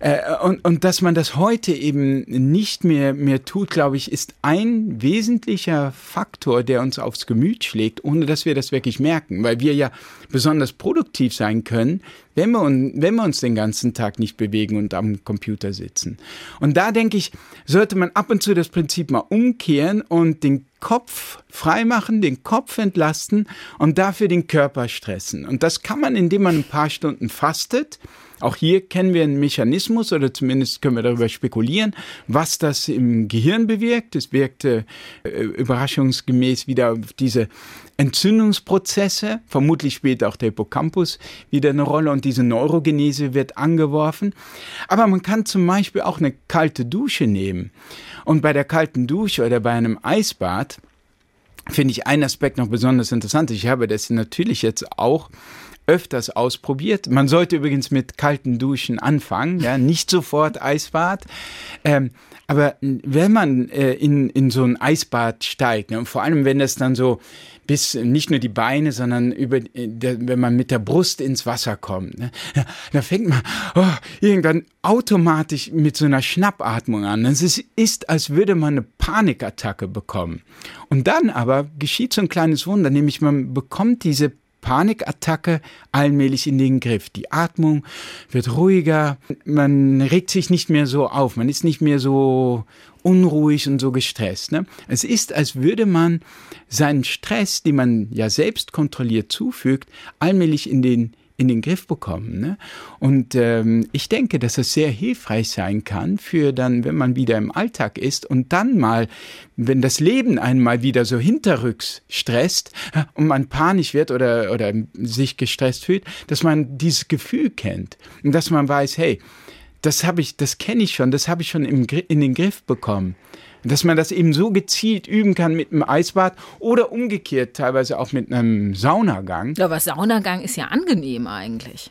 Speaker 3: äh, und, und dass man das heute eben nicht mehr, mehr tut, glaube ich, ist ein wesentlicher Faktor, der uns aufs Gemüt schlägt, ohne dass wir das wirklich merken, weil wir ja besonders produktiv sein können, wenn wir, wenn wir uns den ganzen Tag nicht bewegen und am Computer sitzen. Und da denke ich, sollte man ab und zu das Prinzip mal umkehren und den Kopf freimachen, den Kopf entlasten und dafür den Körper stressen. Und das kann man, indem man ein paar Stunden fastet, auch hier kennen wir einen Mechanismus oder zumindest können wir darüber spekulieren, was das im Gehirn bewirkt. Es wirkte äh, überraschungsgemäß wieder auf diese Entzündungsprozesse, vermutlich spielt auch der Hippocampus wieder eine Rolle und diese Neurogenese wird angeworfen. Aber man kann zum Beispiel auch eine kalte Dusche nehmen. Und bei der kalten Dusche oder bei einem Eisbad finde ich einen Aspekt noch besonders interessant. Ich habe das natürlich jetzt auch öfters ausprobiert. Man sollte übrigens mit kalten Duschen anfangen, ja, *laughs* nicht sofort Eisbad. Ähm, aber wenn man äh, in, in so ein Eisbad steigt, ne, und vor allem wenn das dann so bis nicht nur die Beine, sondern über, der, wenn man mit der Brust ins Wasser kommt, ne, da fängt man oh, irgendwann automatisch mit so einer Schnappatmung an. Es ist, ist, als würde man eine Panikattacke bekommen. Und dann aber geschieht so ein kleines Wunder, nämlich man bekommt diese Panikattacke allmählich in den Griff. Die Atmung wird ruhiger, man regt sich nicht mehr so auf, man ist nicht mehr so unruhig und so gestresst. Ne? Es ist, als würde man seinen Stress, den man ja selbst kontrolliert zufügt, allmählich in den in den Griff bekommen. Ne? Und ähm, ich denke, dass es sehr hilfreich sein kann für dann, wenn man wieder im Alltag ist und dann mal, wenn das Leben einmal wieder so hinterrücks stresst äh, und man panisch wird oder, oder sich gestresst fühlt, dass man dieses Gefühl kennt und dass man weiß, hey, das habe ich, das kenne ich schon, das habe ich schon im, in den Griff bekommen dass man das eben so gezielt üben kann mit einem Eisbad oder umgekehrt teilweise auch mit einem Saunagang.
Speaker 2: Ja, aber Saunagang ist ja angenehm eigentlich.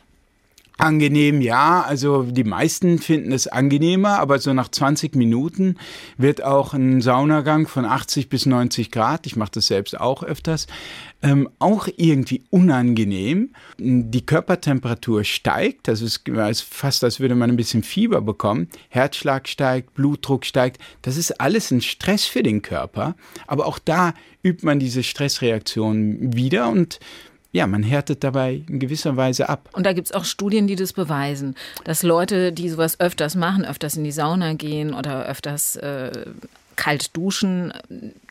Speaker 3: Angenehm, ja. Also die meisten finden es angenehmer, aber so nach 20 Minuten wird auch ein Saunagang von 80 bis 90 Grad, ich mache das selbst auch öfters, ähm, auch irgendwie unangenehm. Die Körpertemperatur steigt, das ist fast, als würde man ein bisschen Fieber bekommen. Herzschlag steigt, Blutdruck steigt. Das ist alles ein Stress für den Körper. Aber auch da übt man diese Stressreaktion wieder und ja, man härtet dabei in gewisser Weise ab.
Speaker 2: Und da gibt es auch Studien, die das beweisen, dass Leute, die sowas öfters machen, öfters in die Sauna gehen oder öfters äh, kalt duschen,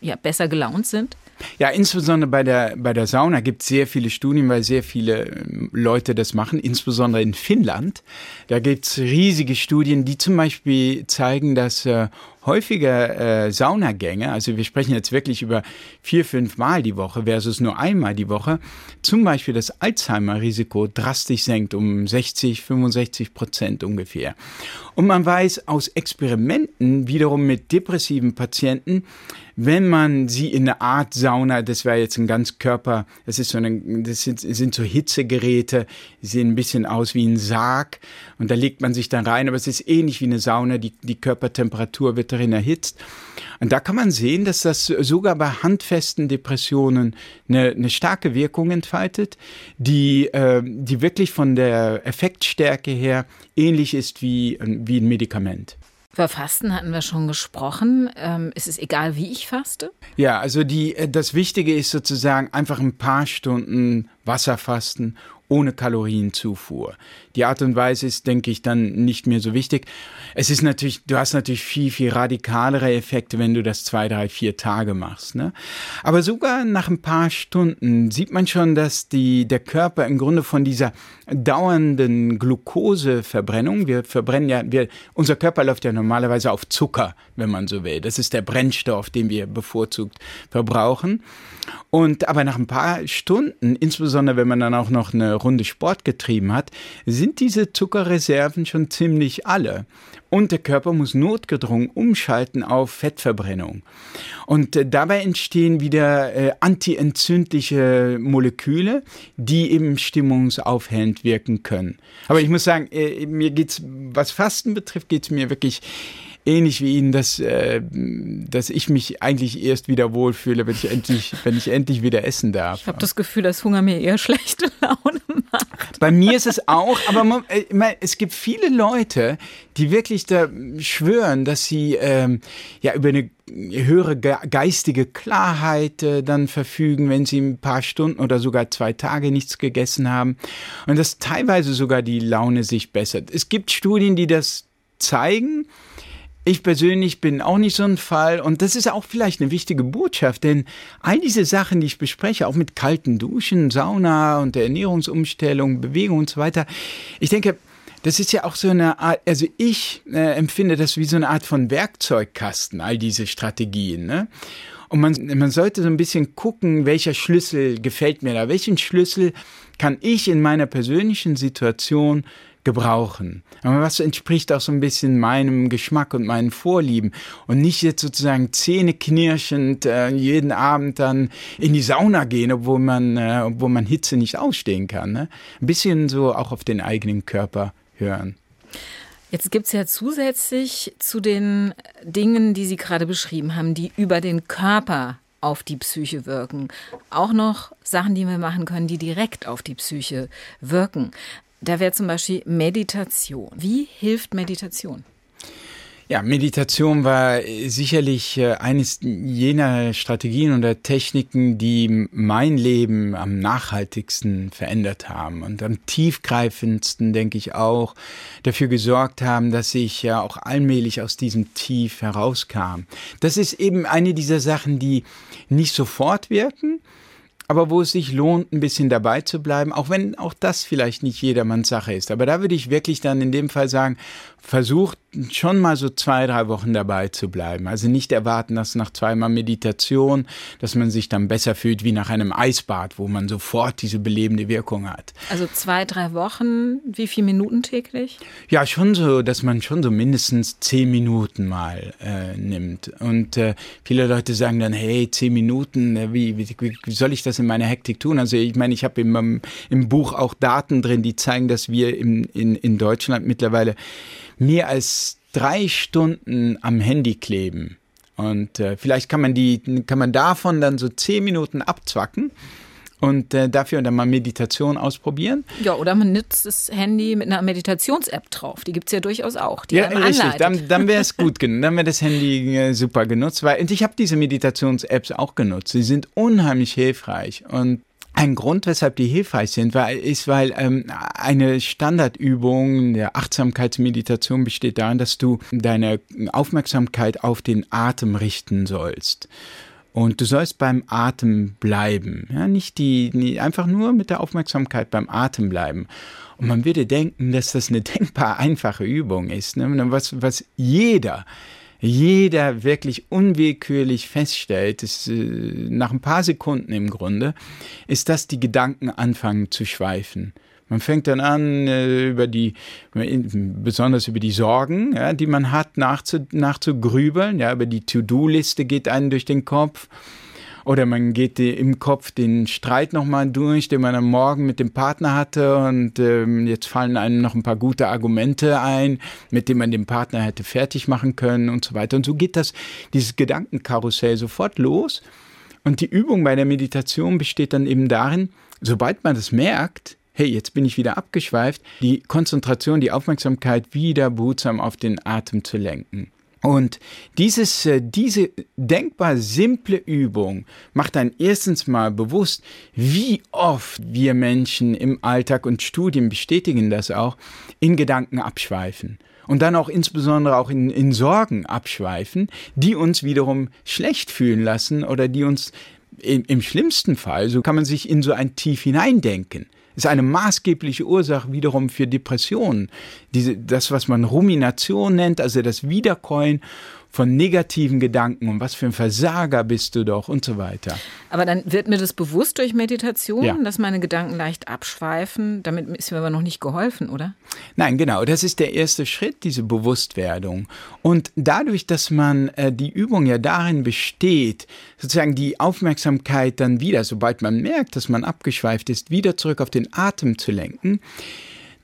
Speaker 2: ja, besser gelaunt sind?
Speaker 3: Ja, insbesondere bei der, bei der Sauna gibt es sehr viele Studien, weil sehr viele ähm, Leute das machen, insbesondere in Finnland. Da gibt es riesige Studien, die zum Beispiel zeigen, dass äh, häufiger äh, Saunagänge, also wir sprechen jetzt wirklich über vier, fünf Mal die Woche versus nur einmal die Woche, zum Beispiel das Alzheimer-Risiko drastisch senkt um 60, 65 Prozent ungefähr. Und man weiß aus Experimenten wiederum mit depressiven Patienten, wenn man sie in eine Art Sauna, das wäre jetzt ein ganz Körper, das ist so eine, das sind, sind so Hitzegeräte, sehen ein bisschen aus wie ein Sarg und da legt man sich dann rein, aber es ist ähnlich wie eine Sauna, die, die Körpertemperatur wird darin erhitzt. Und da kann man sehen, dass das sogar bei handfesten Depressionen eine, eine starke Wirkung entfaltet, die, äh, die wirklich von der Effektstärke her ähnlich ist wie, wie ein Medikament.
Speaker 2: Über Fasten hatten wir schon gesprochen. Ähm, ist es egal, wie ich faste?
Speaker 3: Ja, also die, äh, das Wichtige ist sozusagen einfach ein paar Stunden Wasserfasten ohne Kalorienzufuhr. Die Art und Weise ist, denke ich, dann nicht mehr so wichtig. Es ist natürlich, du hast natürlich viel, viel radikalere Effekte, wenn du das zwei, drei, vier Tage machst. Ne? Aber sogar nach ein paar Stunden sieht man schon, dass die, der Körper im Grunde von dieser dauernden Glukoseverbrennung, wir verbrennen ja, wir, unser Körper läuft ja normalerweise auf Zucker, wenn man so will. Das ist der Brennstoff, den wir bevorzugt verbrauchen. Und aber nach ein paar Stunden, insbesondere insbesondere wenn man dann auch noch eine Runde Sport getrieben hat, sind diese Zuckerreserven schon ziemlich alle. Und der Körper muss notgedrungen umschalten auf Fettverbrennung. Und äh, dabei entstehen wieder äh, antientzündliche Moleküle, die eben stimmungsaufhellend wirken können. Aber ich muss sagen, äh, mir geht's, was Fasten betrifft, geht's mir wirklich ähnlich wie Ihnen, dass, äh, dass ich mich eigentlich erst wieder wohlfühle, wenn ich endlich, wenn ich endlich wieder essen darf.
Speaker 2: Ich habe das Gefühl, dass Hunger mir eher *laughs* schlechte Laune macht.
Speaker 3: Bei mir ist es auch, aber man, äh, es gibt viele Leute, die wirklich da schwören, dass sie ähm, ja über eine höhere geistige Klarheit äh, dann verfügen, wenn sie ein paar Stunden oder sogar zwei Tage nichts gegessen haben und dass teilweise sogar die Laune sich bessert. Es gibt Studien, die das zeigen. Ich persönlich bin auch nicht so ein Fall und das ist auch vielleicht eine wichtige Botschaft, denn all diese Sachen, die ich bespreche, auch mit kalten Duschen, Sauna und der Ernährungsumstellung, Bewegung und so weiter, ich denke, das ist ja auch so eine Art, also ich äh, empfinde das wie so eine Art von Werkzeugkasten, all diese Strategien. Ne? Und man, man sollte so ein bisschen gucken, welcher Schlüssel gefällt mir da, welchen Schlüssel kann ich in meiner persönlichen Situation gebrauchen. Aber was entspricht auch so ein bisschen meinem Geschmack und meinen Vorlieben und nicht jetzt sozusagen zähneknirschend äh, jeden Abend dann in die Sauna gehen, obwohl man, äh, obwohl man Hitze nicht ausstehen kann. Ne? Ein bisschen so auch auf den eigenen Körper hören.
Speaker 2: Jetzt gibt es ja zusätzlich zu den Dingen, die Sie gerade beschrieben haben, die über den Körper auf die Psyche wirken. Auch noch Sachen, die wir machen können, die direkt auf die Psyche wirken. Da wäre zum Beispiel Meditation. Wie hilft Meditation?
Speaker 3: Ja, Meditation war sicherlich äh, eines jener Strategien oder Techniken, die mein Leben am nachhaltigsten verändert haben und am tiefgreifendsten, denke ich auch, dafür gesorgt haben, dass ich ja auch allmählich aus diesem Tief herauskam. Das ist eben eine dieser Sachen, die nicht sofort wirken, aber wo es sich lohnt, ein bisschen dabei zu bleiben, auch wenn auch das vielleicht nicht jedermanns Sache ist. Aber da würde ich wirklich dann in dem Fall sagen, versucht schon mal so zwei, drei Wochen dabei zu bleiben. Also nicht erwarten, dass nach zweimal Meditation, dass man sich dann besser fühlt wie nach einem Eisbad, wo man sofort diese belebende Wirkung hat.
Speaker 2: Also zwei, drei Wochen, wie viele Minuten täglich?
Speaker 3: Ja, schon so, dass man schon so mindestens zehn Minuten mal äh, nimmt. Und äh, viele Leute sagen dann, hey, zehn Minuten, äh, wie, wie, wie soll ich das in meiner Hektik tun? Also ich meine, ich habe im, im Buch auch Daten drin, die zeigen, dass wir im, in, in Deutschland mittlerweile mehr als drei Stunden am Handy kleben. Und äh, vielleicht kann man die, kann man davon dann so zehn Minuten abzwacken und äh, dafür dann mal Meditation ausprobieren.
Speaker 2: Ja, oder man nutzt das Handy mit einer Meditations-App drauf. Die gibt es ja durchaus auch. Die
Speaker 3: ja, richtig. Anleitet. Dann, dann *laughs* wäre es gut genutzt. Dann wäre das Handy äh, super genutzt. Weil, und ich habe diese Meditations-Apps auch genutzt. Sie sind unheimlich hilfreich. Und ein Grund, weshalb die hilfreich sind, war, ist, weil ähm, eine Standardübung der Achtsamkeitsmeditation besteht darin, dass du deine Aufmerksamkeit auf den Atem richten sollst. Und du sollst beim Atem bleiben. Ja, nicht die, nie, einfach nur mit der Aufmerksamkeit beim Atem bleiben. Und man würde denken, dass das eine denkbar *laughs* einfache Übung ist, ne? was, was jeder jeder wirklich unwillkürlich feststellt, ist, äh, nach ein paar Sekunden im Grunde, ist, dass die Gedanken anfangen zu schweifen. Man fängt dann an, äh, über die, besonders über die Sorgen, ja, die man hat, nachzu, nachzugrübeln. Ja, über die To-Do-Liste geht einen durch den Kopf. Oder man geht im Kopf den Streit nochmal durch, den man am Morgen mit dem Partner hatte und ähm, jetzt fallen einem noch ein paar gute Argumente ein, mit denen man den Partner hätte fertig machen können und so weiter. Und so geht das, dieses Gedankenkarussell sofort los. Und die Übung bei der Meditation besteht dann eben darin, sobald man das merkt, hey, jetzt bin ich wieder abgeschweift, die Konzentration, die Aufmerksamkeit wieder behutsam auf den Atem zu lenken. Und dieses, äh, diese denkbar simple Übung macht dann erstens mal bewusst, wie oft wir Menschen im Alltag und Studien bestätigen das auch, in Gedanken abschweifen. Und dann auch insbesondere auch in, in Sorgen abschweifen, die uns wiederum schlecht fühlen lassen oder die uns im, im schlimmsten Fall, so kann man sich in so ein Tief hineindenken ist eine maßgebliche Ursache wiederum für Depressionen. Diese, das, was man Rumination nennt, also das Wiederkäuen von negativen Gedanken und was für ein Versager bist du doch und so weiter.
Speaker 2: Aber dann wird mir das bewusst durch Meditation, ja. dass meine Gedanken leicht abschweifen. Damit ist mir aber noch nicht geholfen, oder?
Speaker 3: Nein, genau. Das ist der erste Schritt, diese Bewusstwerdung. Und dadurch, dass man äh, die Übung ja darin besteht, sozusagen die Aufmerksamkeit dann wieder, sobald man merkt, dass man abgeschweift ist, wieder zurück auf den Atem zu lenken,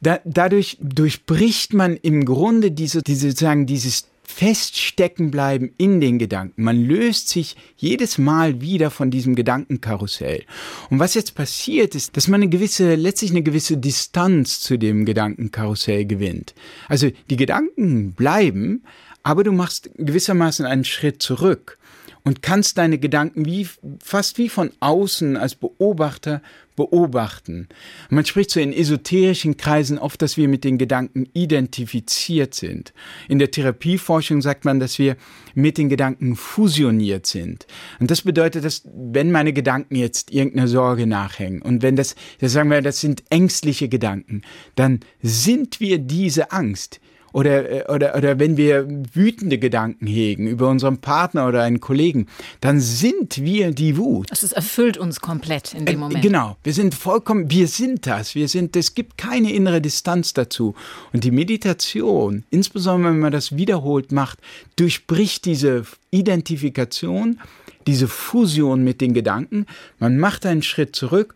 Speaker 3: da, dadurch durchbricht man im Grunde diese, diese sozusagen dieses feststecken bleiben in den Gedanken. Man löst sich jedes Mal wieder von diesem Gedankenkarussell. Und was jetzt passiert ist, dass man eine gewisse, letztlich eine gewisse Distanz zu dem Gedankenkarussell gewinnt. Also die Gedanken bleiben, aber du machst gewissermaßen einen Schritt zurück und kannst deine Gedanken wie, fast wie von außen als Beobachter beobachten. Man spricht so in esoterischen Kreisen oft, dass wir mit den Gedanken identifiziert sind. In der Therapieforschung sagt man, dass wir mit den Gedanken fusioniert sind. Und das bedeutet, dass wenn meine Gedanken jetzt irgendeiner Sorge nachhängen und wenn das, das sagen wir, das sind ängstliche Gedanken, dann sind wir diese Angst oder, äh, oder, oder wenn wir wütende Gedanken hegen über unseren Partner oder einen Kollegen, dann sind wir die Wut.
Speaker 2: Also es erfüllt uns komplett in dem äh, Moment.
Speaker 3: Genau, wir sind vollkommen, wir sind das, wir sind, es gibt keine innere Distanz dazu. Und die Meditation, insbesondere wenn man das wiederholt macht, durchbricht diese Identifikation, diese Fusion mit den Gedanken. Man macht einen Schritt zurück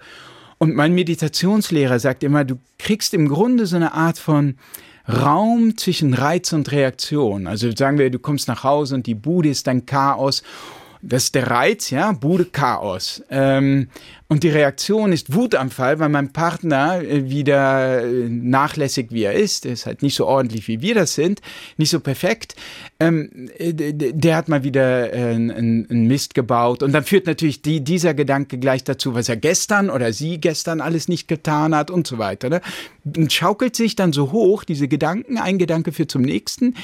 Speaker 3: und mein Meditationslehrer sagt immer, du kriegst im Grunde so eine Art von Raum zwischen Reiz und Reaktion. Also sagen wir, du kommst nach Hause und die Bude ist ein Chaos. Das ist der Reiz, ja, Bude Chaos. Ähm, und die Reaktion ist Wutanfall, weil mein Partner äh, wieder äh, nachlässig wie er ist, ist halt nicht so ordentlich wie wir das sind, nicht so perfekt. Ähm, äh, der hat mal wieder einen Mist gebaut und dann führt natürlich die, dieser Gedanke gleich dazu, was er gestern oder sie gestern alles nicht getan hat und so weiter. Ne? Und schaukelt sich dann so hoch, diese Gedanken, ein Gedanke führt zum nächsten.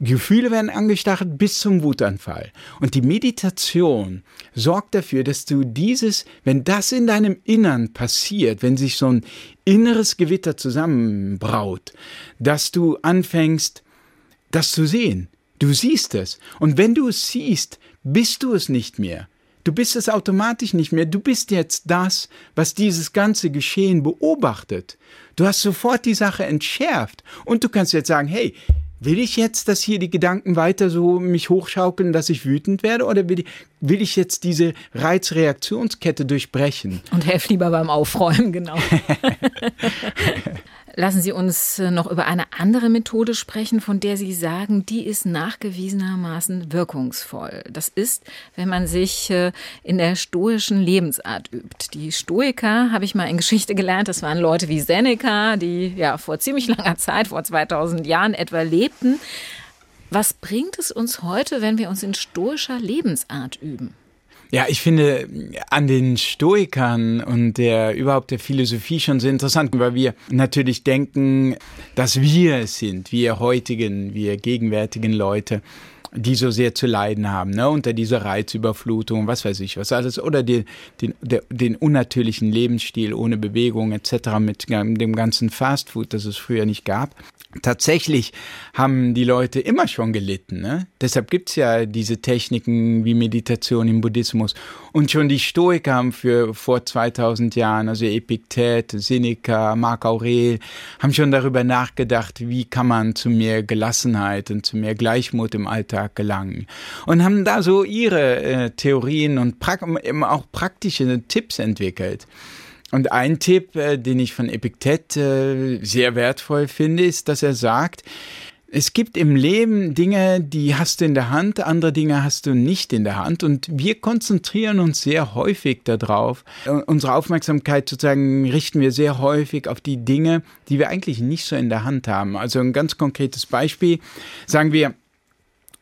Speaker 3: Gefühle werden angestachelt bis zum Wutanfall. Und die Meditation sorgt dafür, dass du dieses, wenn das in deinem Innern passiert, wenn sich so ein inneres Gewitter zusammenbraut, dass du anfängst, das zu sehen. Du siehst es. Und wenn du es siehst, bist du es nicht mehr. Du bist es automatisch nicht mehr. Du bist jetzt das, was dieses ganze Geschehen beobachtet. Du hast sofort die Sache entschärft. Und du kannst jetzt sagen, hey, Will ich jetzt, dass hier die Gedanken weiter so mich hochschaukeln, dass ich wütend werde? Oder will ich, will ich jetzt diese Reizreaktionskette durchbrechen?
Speaker 2: Und helf lieber beim Aufräumen, genau. *laughs* Lassen Sie uns äh, noch über eine andere Methode sprechen, von der Sie sagen, die ist nachgewiesenermaßen wirkungsvoll. Das ist, wenn man sich äh, in der stoischen Lebensart übt. Die Stoiker, habe ich mal in Geschichte gelernt, das waren Leute wie Seneca, die ja vor ziemlich langer Zeit, vor 2000 Jahren etwa lebten. Was bringt es uns heute, wenn wir uns in stoischer Lebensart üben?
Speaker 3: Ja, ich finde an den Stoikern und der überhaupt der Philosophie schon sehr interessant, weil wir natürlich denken, dass wir es sind, wir heutigen, wir gegenwärtigen Leute, die so sehr zu leiden haben, ne, unter dieser Reizüberflutung, was weiß ich, was alles, oder den, den, der, den unnatürlichen Lebensstil ohne Bewegung etc. mit dem ganzen Fastfood, das es früher nicht gab tatsächlich haben die Leute immer schon gelitten. Ne? Deshalb gibt's ja diese Techniken wie Meditation im Buddhismus. Und schon die Stoiker haben für vor 2000 Jahren, also Epiktet, Seneca, Marc Aurel, haben schon darüber nachgedacht, wie kann man zu mehr Gelassenheit und zu mehr Gleichmut im Alltag gelangen. Und haben da so ihre äh, Theorien und pra auch praktische Tipps entwickelt. Und ein Tipp, äh, den ich von Epiktet äh, sehr wertvoll finde, ist, dass er sagt, es gibt im Leben Dinge, die hast du in der Hand, andere Dinge hast du nicht in der Hand. Und wir konzentrieren uns sehr häufig darauf. Unsere Aufmerksamkeit sozusagen richten wir sehr häufig auf die Dinge, die wir eigentlich nicht so in der Hand haben. Also ein ganz konkretes Beispiel. Sagen wir,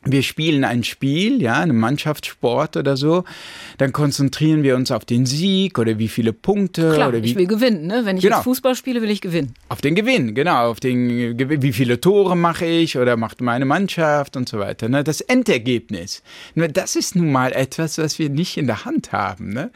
Speaker 3: wir spielen ein Spiel, ja, einen Mannschaftssport oder so, dann konzentrieren wir uns auf den Sieg oder wie viele Punkte.
Speaker 2: Klar,
Speaker 3: oder wie,
Speaker 2: ich will gewinnen, ne? Wenn ich genau. jetzt Fußball spiele, will ich gewinnen.
Speaker 3: Auf den Gewinn, genau, auf den wie viele Tore mache ich oder macht meine Mannschaft und so weiter. Ne? Das Endergebnis. Das ist nun mal etwas, was wir nicht in der Hand haben. Ne?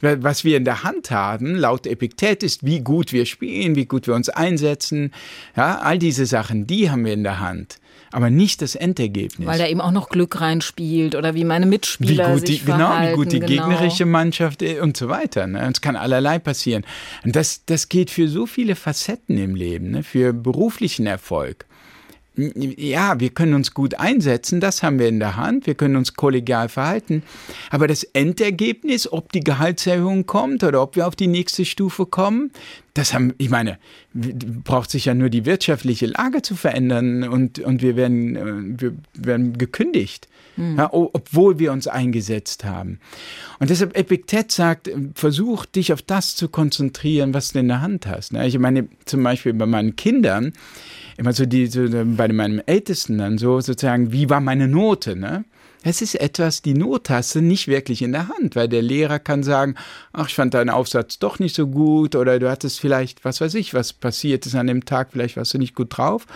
Speaker 3: Was wir in der Hand haben, laut Epiktet, ist, wie gut wir spielen, wie gut wir uns einsetzen. Ja, all diese Sachen, die haben wir in der Hand aber nicht das Endergebnis.
Speaker 2: Weil da eben auch noch Glück reinspielt oder wie meine Mitspieler
Speaker 3: wie gut
Speaker 2: sich
Speaker 3: die, Genau, wie gut die
Speaker 2: genau.
Speaker 3: gegnerische Mannschaft äh, und so weiter. Ne? Es kann allerlei passieren. Und das, das geht für so viele Facetten im Leben, ne? für beruflichen Erfolg ja, wir können uns gut einsetzen, das haben wir in der Hand, wir können uns kollegial verhalten, aber das Endergebnis, ob die Gehaltserhöhung kommt oder ob wir auf die nächste Stufe kommen, das haben, ich meine, braucht sich ja nur die wirtschaftliche Lage zu verändern und, und wir werden, äh, wir werden gekündigt, mhm. ja, obwohl wir uns eingesetzt haben. Und deshalb Epiktet sagt, versuch dich auf das zu konzentrieren, was du in der Hand hast. Ne? Ich meine, zum Beispiel bei meinen Kindern, immer so die, so bei meinem Ältesten dann so sozusagen, wie war meine Note, ne? Es ist etwas, die Note hast du nicht wirklich in der Hand, weil der Lehrer kann sagen, ach, ich fand deinen Aufsatz doch nicht so gut oder du hattest vielleicht, was weiß ich, was passiert ist an dem Tag, vielleicht warst du nicht gut drauf.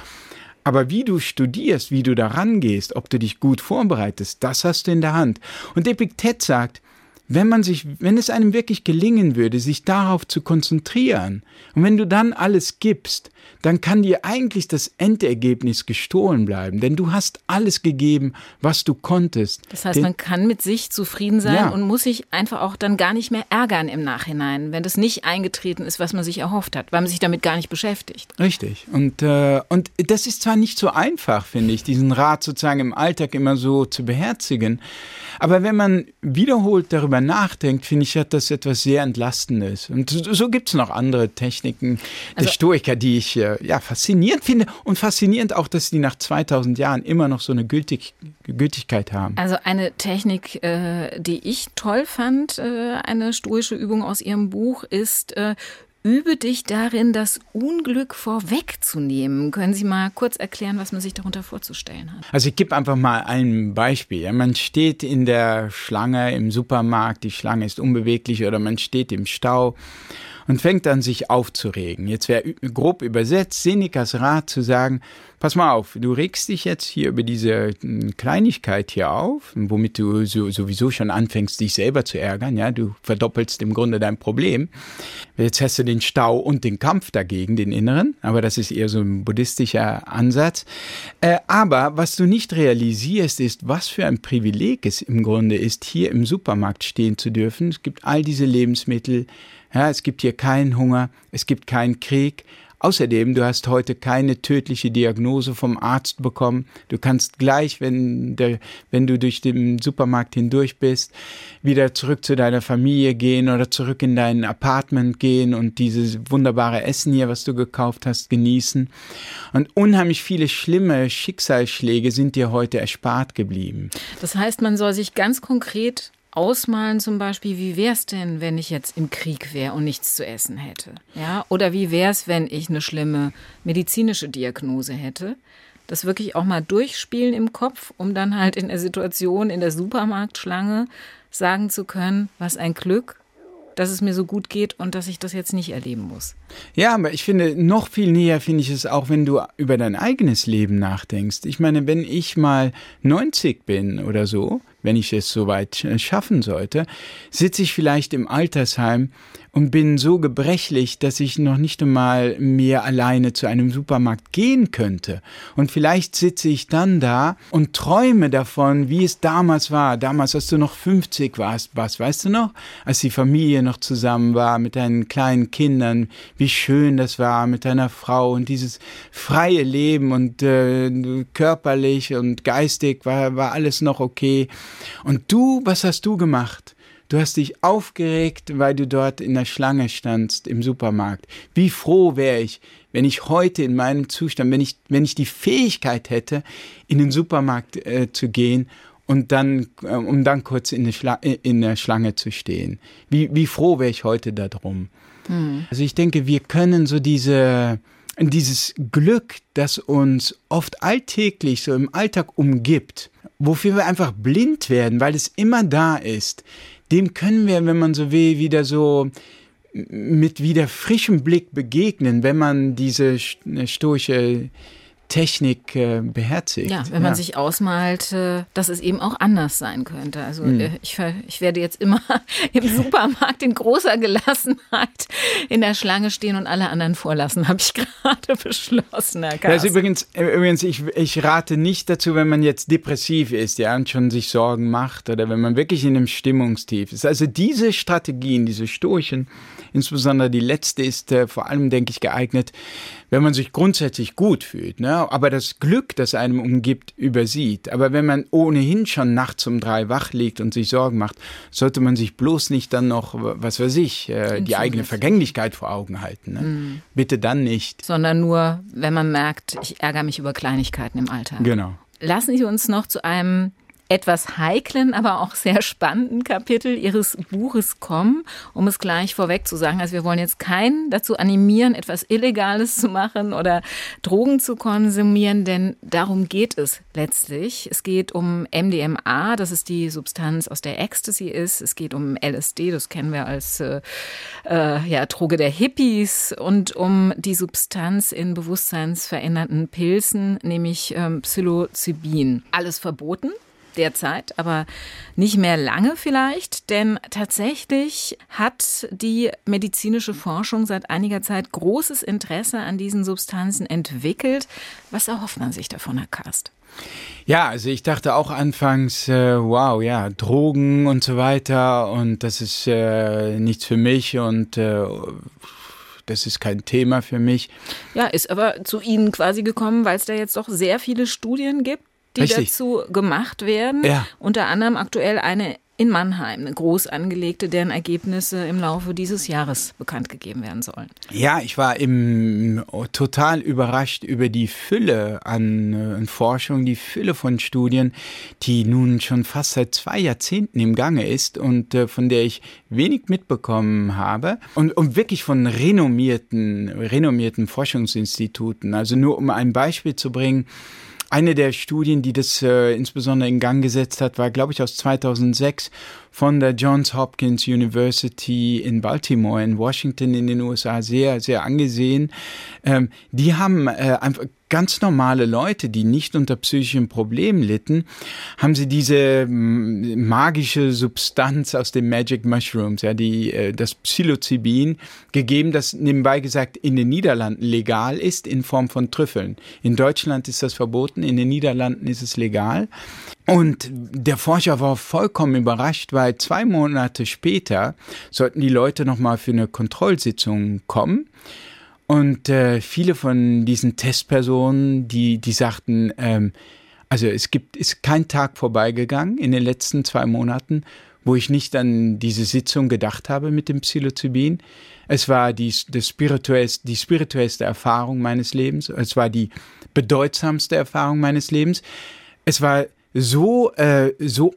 Speaker 3: Aber wie du studierst, wie du da rangehst, ob du dich gut vorbereitest, das hast du in der Hand. Und Epiktet sagt, wenn man sich, wenn es einem wirklich gelingen würde, sich darauf zu konzentrieren und wenn du dann alles gibst, dann kann dir eigentlich das Endergebnis gestohlen bleiben, denn du hast alles gegeben, was du konntest.
Speaker 2: Das heißt,
Speaker 3: Den,
Speaker 2: man kann mit sich zufrieden sein
Speaker 3: Ja.
Speaker 2: und muss sich einfach auch dann gar nicht mehr ärgern im Nachhinein, wenn das nicht eingetreten ist, was man sich erhofft hat, weil man sich damit gar nicht beschäftigt.
Speaker 3: Richtig. Und, äh, und das ist zwar nicht so einfach, finde ich, diesen Rat sozusagen im Alltag immer so zu beherzigen, aber wenn man wiederholt darüber nachdenkt, finde ich, hat das etwas sehr Entlastendes. Und so, so gibt es noch andere Techniken der
Speaker 2: Also-
Speaker 3: Stoiker, die ich äh, ja, faszinierend finde. Und faszinierend auch, dass die nach 2000 Jahren immer noch so eine Gültig Gültigkeit haben.
Speaker 2: Also eine Technik, äh, die ich toll fand, äh, eine stoische Übung aus Ihrem Buch, ist äh, Übe dich darin, das Unglück vorwegzunehmen. Können Sie mal kurz erklären, was man sich darunter vorzustellen hat?
Speaker 3: Also ich gebe einfach mal ein Beispiel. Man steht in der Schlange im Supermarkt, die Schlange ist unbeweglich oder man steht im Stau und fängt an sich aufzuregen. Jetzt wäre grob übersetzt Senecas Rat zu sagen, pass mal auf, du regst dich jetzt hier über diese mm, Kleinigkeit hier auf, womit du so, sowieso schon anfängst, dich selber zu ärgern, ja, du verdoppelst im Grunde dein Problem. Jetzt hast du den Stau und den Kampf dagegen, den inneren, aber das ist eher so ein buddhistischer Ansatz. Äh, aber was du nicht realisierst, ist, was für ein Privileg es im Grunde ist, hier im Supermarkt stehen zu dürfen. Es gibt all diese Lebensmittel, ja, es gibt hier keinen Hunger, es gibt keinen Krieg. Außerdem, du hast heute keine tödliche Diagnose vom Arzt bekommen. Du kannst gleich, wenn, der, wenn du durch den Supermarkt hindurch bist, wieder zurück zu deiner Familie gehen oder zurück in dein Apartment gehen und dieses wunderbare Essen hier, was du gekauft hast, genießen. Und unheimlich viele schlimme Schicksalsschläge sind dir heute erspart geblieben.
Speaker 2: Das heißt, man soll sich ganz konkret ausmalen, zum Beispiel, wie wäre es denn, wenn ich jetzt im Krieg wäre und nichts zu essen hätte? Ja? Oder wie wäre es, wenn ich eine schlimme medizinische Diagnose hätte? Das wirklich auch mal durchspielen im Kopf, um dann halt in der Situation in der Supermarktschlange sagen zu können, was ein Glück, dass es mir so gut geht und dass ich das jetzt nicht erleben muss.
Speaker 3: Ja, aber ich finde, noch viel näher finde ich es auch, wenn du über dein eigenes Leben nachdenkst. Ich meine, wenn ich mal 90 bin oder so, wenn ich es soweit äh, schaffen sollte, sitze ich vielleicht im Altersheim und bin so gebrechlich, dass ich noch nicht einmal mehr alleine zu einem Supermarkt gehen könnte. Und vielleicht sitze ich dann da und träume davon, wie es damals war. Damals, als du noch 50 warst, was weißt du noch? Als die Familie noch zusammen war mit deinen kleinen Kindern, wie schön das war mit deiner Frau und dieses freie Leben und äh, körperlich und geistig war, war alles noch okay. Und du, was hast du gemacht? Du hast dich aufgeregt, weil du dort in der Schlange standst im Supermarkt. Wie froh wäre ich, wenn ich heute in meinem Zustand, wenn ich, wenn ich die Fähigkeit hätte, in den Supermarkt äh, zu gehen und dann, äh, um dann kurz in der, Schla in der Schlange zu stehen. Wie, wie froh wäre ich heute darum? Also ich denke, wir können so diese, dieses Glück, das uns oft alltäglich so im Alltag umgibt, wofür wir einfach blind werden, weil es immer da ist, dem können wir, wenn man so will, wieder so mit wieder frischem Blick begegnen, wenn man diese stoische Technik äh, beherzigt.
Speaker 2: Ja, wenn man sich ausmalt, äh, dass es eben auch anders sein könnte. Also mhm. äh, ich, ich werde jetzt immer *laughs* im Supermarkt in großer Gelassenheit in der Schlange stehen und alle anderen vorlassen, habe ich *laughs* gerade beschlossen, Herr
Speaker 3: Carsten. Also übrigens, äh, übrigens ich, ich rate nicht dazu, wenn man jetzt depressiv ist, ja, und schon sich Sorgen macht oder wenn man wirklich in einem Stimmungstief ist. Also diese Strategien, diese Stoischen, insbesondere die letzte ist äh, vor allem, denke ich, geeignet, wenn man sich grundsätzlich gut fühlt, ne? aber das Glück, das einem umgibt, übersieht. Aber wenn man ohnehin schon nachts um drei wach liegt und sich Sorgen macht, sollte man sich bloß nicht dann noch, was weiß ich, äh, die eigene Vergänglichkeit vor Augen halten. Ne? Mhm. Bitte dann nicht.
Speaker 2: Sondern nur, wenn man merkt, ich ärgere mich über Kleinigkeiten im Alltag.
Speaker 3: Genau.
Speaker 2: Lassen Sie uns noch zu einem etwas heiklen, aber auch sehr spannenden Kapitel Ihres Buches kommen, um es gleich vorweg zu sagen. Also wir wollen jetzt keinen dazu animieren, etwas Illegales zu machen oder Drogen zu konsumieren, denn darum geht es letztlich. Es geht um MDMA, das ist die Substanz, aus der Ecstasy ist. Es geht um LSD, das kennen wir als äh, äh, ja, Droge der Hippies und um die Substanz in bewusstseinsverändernden Pilzen, nämlich ähm, Psilocybin. Alles verboten derzeit, aber nicht mehr lange vielleicht, denn tatsächlich hat die medizinische Forschung seit einiger Zeit großes Interesse an diesen Substanzen entwickelt. Was erhofft man sich davon, Herr Karst?
Speaker 3: Ja, also ich dachte auch anfangs, äh, wow, ja, Drogen und so weiter und das ist äh, nichts für mich und äh, das ist kein Thema für mich.
Speaker 2: Ja, ist aber zu Ihnen quasi gekommen, weil es da jetzt doch sehr viele Studien gibt, die Richtig. dazu gemacht werden. Ja. Unter anderem aktuell eine in Mannheim, eine groß angelegte, deren Ergebnisse im Laufe dieses Jahres bekannt gegeben werden sollen.
Speaker 3: Ja, ich war im, total überrascht über die Fülle an, äh, an Forschung, die Fülle von Studien, die nun schon fast seit zwei Jahrzehnten im Gange ist und äh, von der ich wenig mitbekommen habe und, und wirklich von renommierten, renommierten Forschungsinstituten. Also nur um ein Beispiel zu bringen, eine der Studien, die das äh, insbesondere in Gang gesetzt hat, war, glaube ich, aus 2006 von der Johns Hopkins University in Baltimore in Washington in den USA sehr, sehr angesehen. Ähm, die haben äh, einfach ganz normale Leute, die nicht unter psychischen Problemen litten, haben sie diese magische Substanz aus den Magic Mushrooms, ja, die, äh, das Psilocybin gegeben, das nebenbei gesagt in den Niederlanden legal ist in Form von Trüffeln. In Deutschland ist das verboten, in den Niederlanden ist es legal. Und der Forscher war vollkommen überrascht, weil zwei Monate später sollten die Leute nochmal für eine Kontrollsitzung kommen. Und äh, viele von diesen Testpersonen, die, die sagten, ähm, also es gibt, ist kein Tag vorbeigegangen in den letzten zwei Monaten, wo ich nicht an diese Sitzung gedacht habe mit dem Psilocybin. Es war die, das spirituellste, die spirituellste Erfahrung meines Lebens. Es war die bedeutsamste Erfahrung meines Lebens. Es war so, äh, so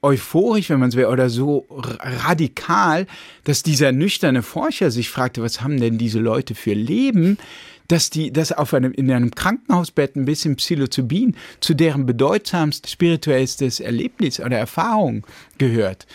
Speaker 3: euphorisch, wenn man es will, oder so radikal, dass dieser nüchterne Forscher sich fragte, was haben denn diese Leute für Leben, dass die, dass auf einem, in einem Krankenhausbett ein bisschen Psilocybin zu deren bedeutsamstes spirituellstes Erlebnis oder Erfahrung gehört.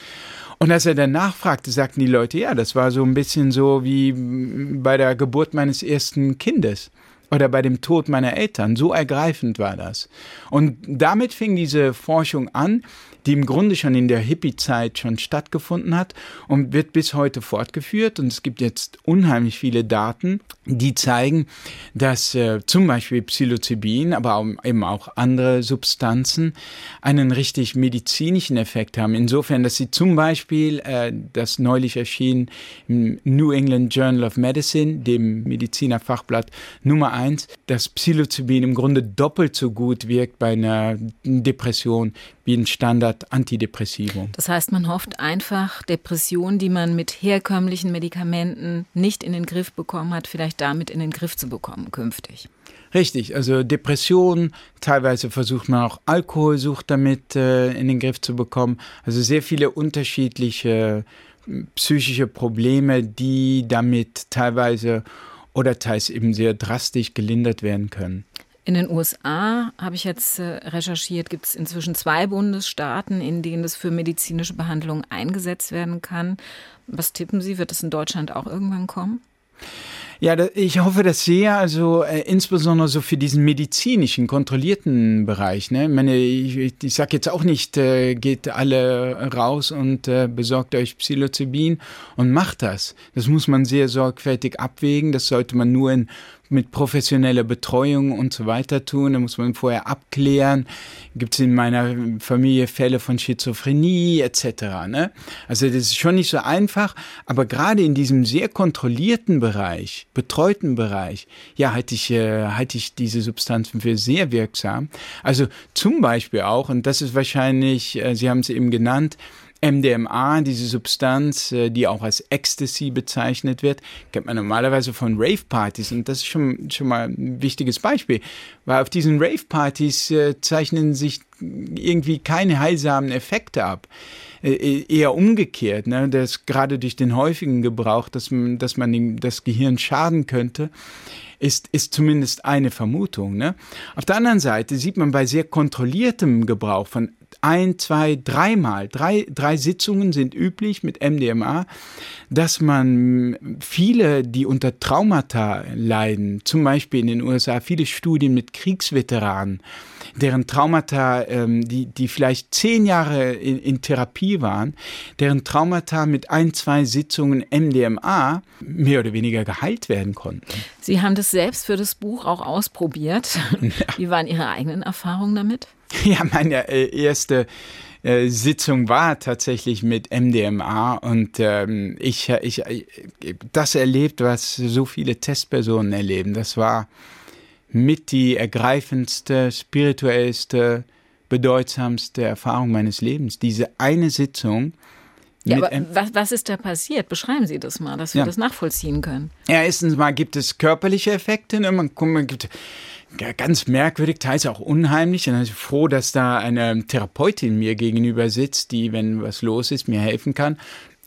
Speaker 3: Und als er dann nachfragte, sagten die Leute, ja, das war so ein bisschen so wie bei der Geburt meines ersten Kindes oder bei dem Tod meiner Eltern. So ergreifend war das. Und damit fing diese Forschung an, die im Grunde schon in der Hippie-Zeit schon stattgefunden hat und wird bis heute fortgeführt. Und es gibt jetzt unheimlich viele Daten, die zeigen, dass äh, zum Beispiel Psilocybin, aber auch, eben auch andere Substanzen einen richtig medizinischen Effekt haben. Insofern, dass sie zum Beispiel, äh, das neulich erschien im New England Journal of Medicine, dem Medizinerfachblatt Nummer eins, dass Psilocybin im Grunde doppelt so gut wirkt bei einer Depression wie ein Standard-Antidepressivum.
Speaker 2: Das heißt, man hofft einfach, Depressionen, die man mit herkömmlichen Medikamenten nicht in den Griff bekommen hat, vielleicht damit in den Griff zu bekommen künftig.
Speaker 3: Richtig, also Depressionen, teilweise versucht man auch Alkoholsucht damit äh, in den Griff zu bekommen. Also sehr viele unterschiedliche äh, psychische Probleme, die damit teilweise oder teils eben sehr drastisch gelindert werden können.
Speaker 2: In den USA habe ich jetzt äh, recherchiert, gibt es inzwischen zwei Bundesstaaten, in denen es für medizinische Behandlung eingesetzt werden kann. Was tippen Sie, wird es in Deutschland auch irgendwann kommen?
Speaker 3: Ja, ich hoffe das sehr, also äh, insbesondere so für diesen medizinischen, kontrollierten Bereich. Ne? Ich, meine, ich, ich sage jetzt auch nicht, äh, geht alle raus und äh, besorgt euch Psilocybin und macht das. Das muss man sehr sorgfältig abwägen. Das sollte man nur in mit professioneller Betreuung und so weiter tun. Da muss man vorher abklären. Gibt es in meiner Familie Fälle von Schizophrenie etc. Ne? Also das ist schon nicht so einfach, aber gerade in diesem sehr kontrollierten Bereich, betreuten Bereich, ja, halte ich, äh, halte ich diese Substanzen für sehr wirksam. Also zum Beispiel auch, und das ist wahrscheinlich, äh, Sie haben es eben genannt, MDMA, diese Substanz, äh, die auch als Ecstasy bezeichnet wird, kennt man normalerweise von Rave-Partys und das ist schon, schon mal ein wichtiges Beispiel, weil auf diesen Rave-Partys äh, zeichnen sich irgendwie keine heilsamen Effekte ab. Äh, eher umgekehrt, ne? dass gerade durch den häufigen Gebrauch, dass man, dass man das Gehirn schaden könnte ist, ist zumindest eine Vermutung. Ne? Auf der anderen Seite sieht man bei sehr kontrolliertem Gebrauch von ein, zwei, dreimal, drei, drei Sitzungen sind üblich mit MDMA, dass man viele, die unter Traumata leiden, zum Beispiel in den USA viele Studien mit Kriegsveteranen, deren Traumata, ähm, die, die vielleicht zehn Jahre in, in Therapie waren, deren Traumata mit ein, zwei Sitzungen MDMA mehr oder weniger geheilt werden konnten.
Speaker 2: Sie haben das selbst für das Buch auch ausprobiert. *laughs* Ja. Wie waren Ihre eigenen Erfahrungen damit? *laughs*
Speaker 3: Ja, meine äh, erste äh, Sitzung war tatsächlich mit MDMA und ähm, ich, ich, ich das erlebt, was so viele Testpersonen erleben. Das war mit die ergreifendste, spirituellste, bedeutsamste Erfahrung meines Lebens. Diese eine Sitzung.
Speaker 2: Ja, aber was, was ist da passiert? Beschreiben Sie das mal, dass wir ja. das nachvollziehen können.
Speaker 3: Ja, erstens mal gibt es körperliche Effekte. Ne? Man, man gibt ja, ganz merkwürdig, teils auch unheimlich. Und ich bin froh, dass da eine Therapeutin mir gegenüber sitzt, die, wenn was los ist, mir helfen kann.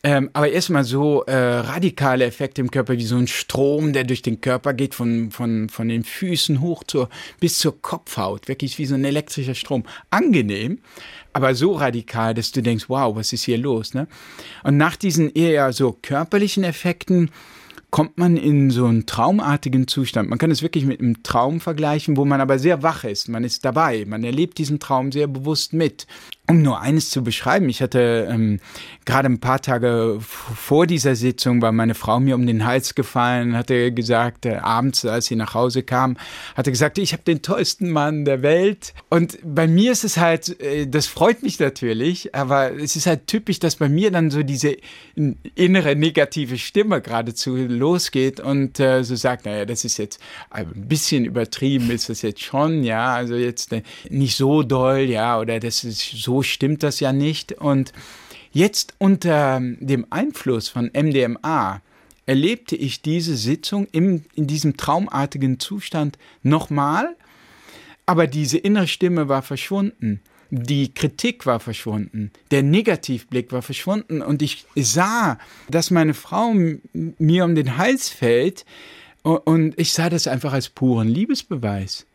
Speaker 3: Ähm, aber erstmal so äh, radikale Effekte im Körper, wie so ein Strom, der durch den Körper geht, von, von, von den Füßen hoch zur, bis zur Kopfhaut. Wirklich wie so ein elektrischer Strom. Angenehm, aber so radikal, dass du denkst, wow, was ist hier los? Ne? Und nach diesen eher so körperlichen Effekten kommt man in so einen traumartigen Zustand. Man kann es wirklich mit einem Traum vergleichen, wo man aber sehr wach ist. Man ist dabei, man erlebt diesen Traum sehr bewusst mit. Um nur eines zu beschreiben, ich hatte ähm, gerade ein paar Tage vor dieser Sitzung, war meine Frau mir um den Hals gefallen, hatte gesagt, äh, abends, als sie nach Hause kam, hatte gesagt, ich habe den tollsten Mann der Welt. Und bei mir ist es halt, äh, das freut mich natürlich, aber es ist halt typisch, dass bei mir dann so diese innere negative Stimme geradezu losgeht und äh, so sagt, naja, das ist jetzt ein bisschen übertrieben, ist das jetzt schon, ja, also jetzt äh, nicht so doll, ja, oder das ist so so stimmt das ja nicht. Und jetzt unter dem Einfluss von MDMA erlebte ich diese Sitzung im, in diesem traumartigen Zustand nochmal, aber diese innere Stimme war verschwunden. Die Kritik war verschwunden, der Negativblick war verschwunden und ich sah, dass meine Frau mir um den Hals fällt und ich sah das einfach als puren Liebesbeweis.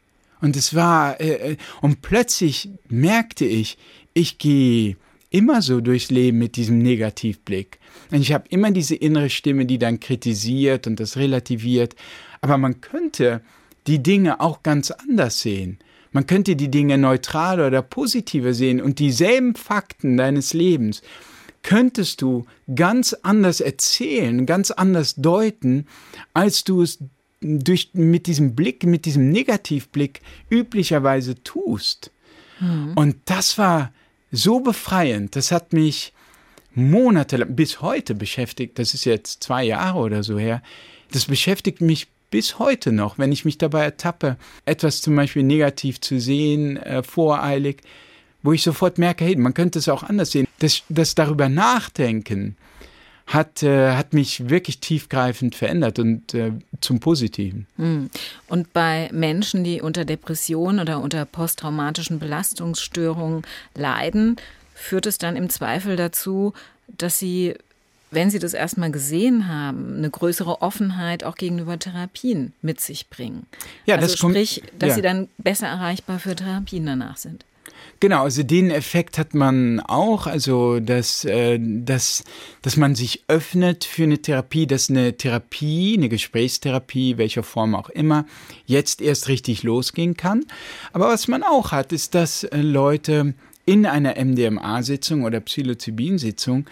Speaker 3: Und es war, äh, äh und plötzlich merkte ich, ich gehe immer so durchs Leben mit diesem Negativblick. Und ich habe immer diese innere Stimme, die dann kritisiert und das relativiert. Aber man könnte die Dinge auch ganz anders sehen. Man könnte die Dinge neutral oder positiver sehen und dieselben Fakten deines Lebens könntest du ganz anders erzählen, ganz anders deuten, als du es durch, mit diesem Blick, mit diesem Negativblick üblicherweise tust. Mhm. Und das war so befreiend. Das hat mich monatelang bis heute beschäftigt. Das ist jetzt zwei Jahre oder so her. Das beschäftigt mich bis heute noch, wenn ich mich dabei ertappe, etwas zum Beispiel negativ zu sehen, äh, voreilig, wo ich sofort merke, hey, man könnte es auch anders sehen. Das, das darüber nachdenken hat, äh, hat mich wirklich tiefgreifend verändert und äh, zum Positiven.
Speaker 2: Hm. Und bei Menschen, die unter Depression oder unter posttraumatischen Belastungsstörungen leiden, führt es dann im Zweifel dazu, dass sie, wenn sie das erstmal gesehen haben, eine größere Offenheit auch gegenüber Therapien mit sich bringen. Ja, also das sprich, dass ja. sie dann besser erreichbar für Therapien danach sind.
Speaker 3: Genau, also den Effekt hat man auch, also dass, äh, dass, dass man sich öffnet für eine Therapie, dass eine Therapie, eine Gesprächstherapie, welcher Form auch immer, jetzt erst richtig losgehen kann. Aber was man auch hat, ist, dass äh, Leute in einer MDMA-Sitzung oder Psilocybin-Sitzung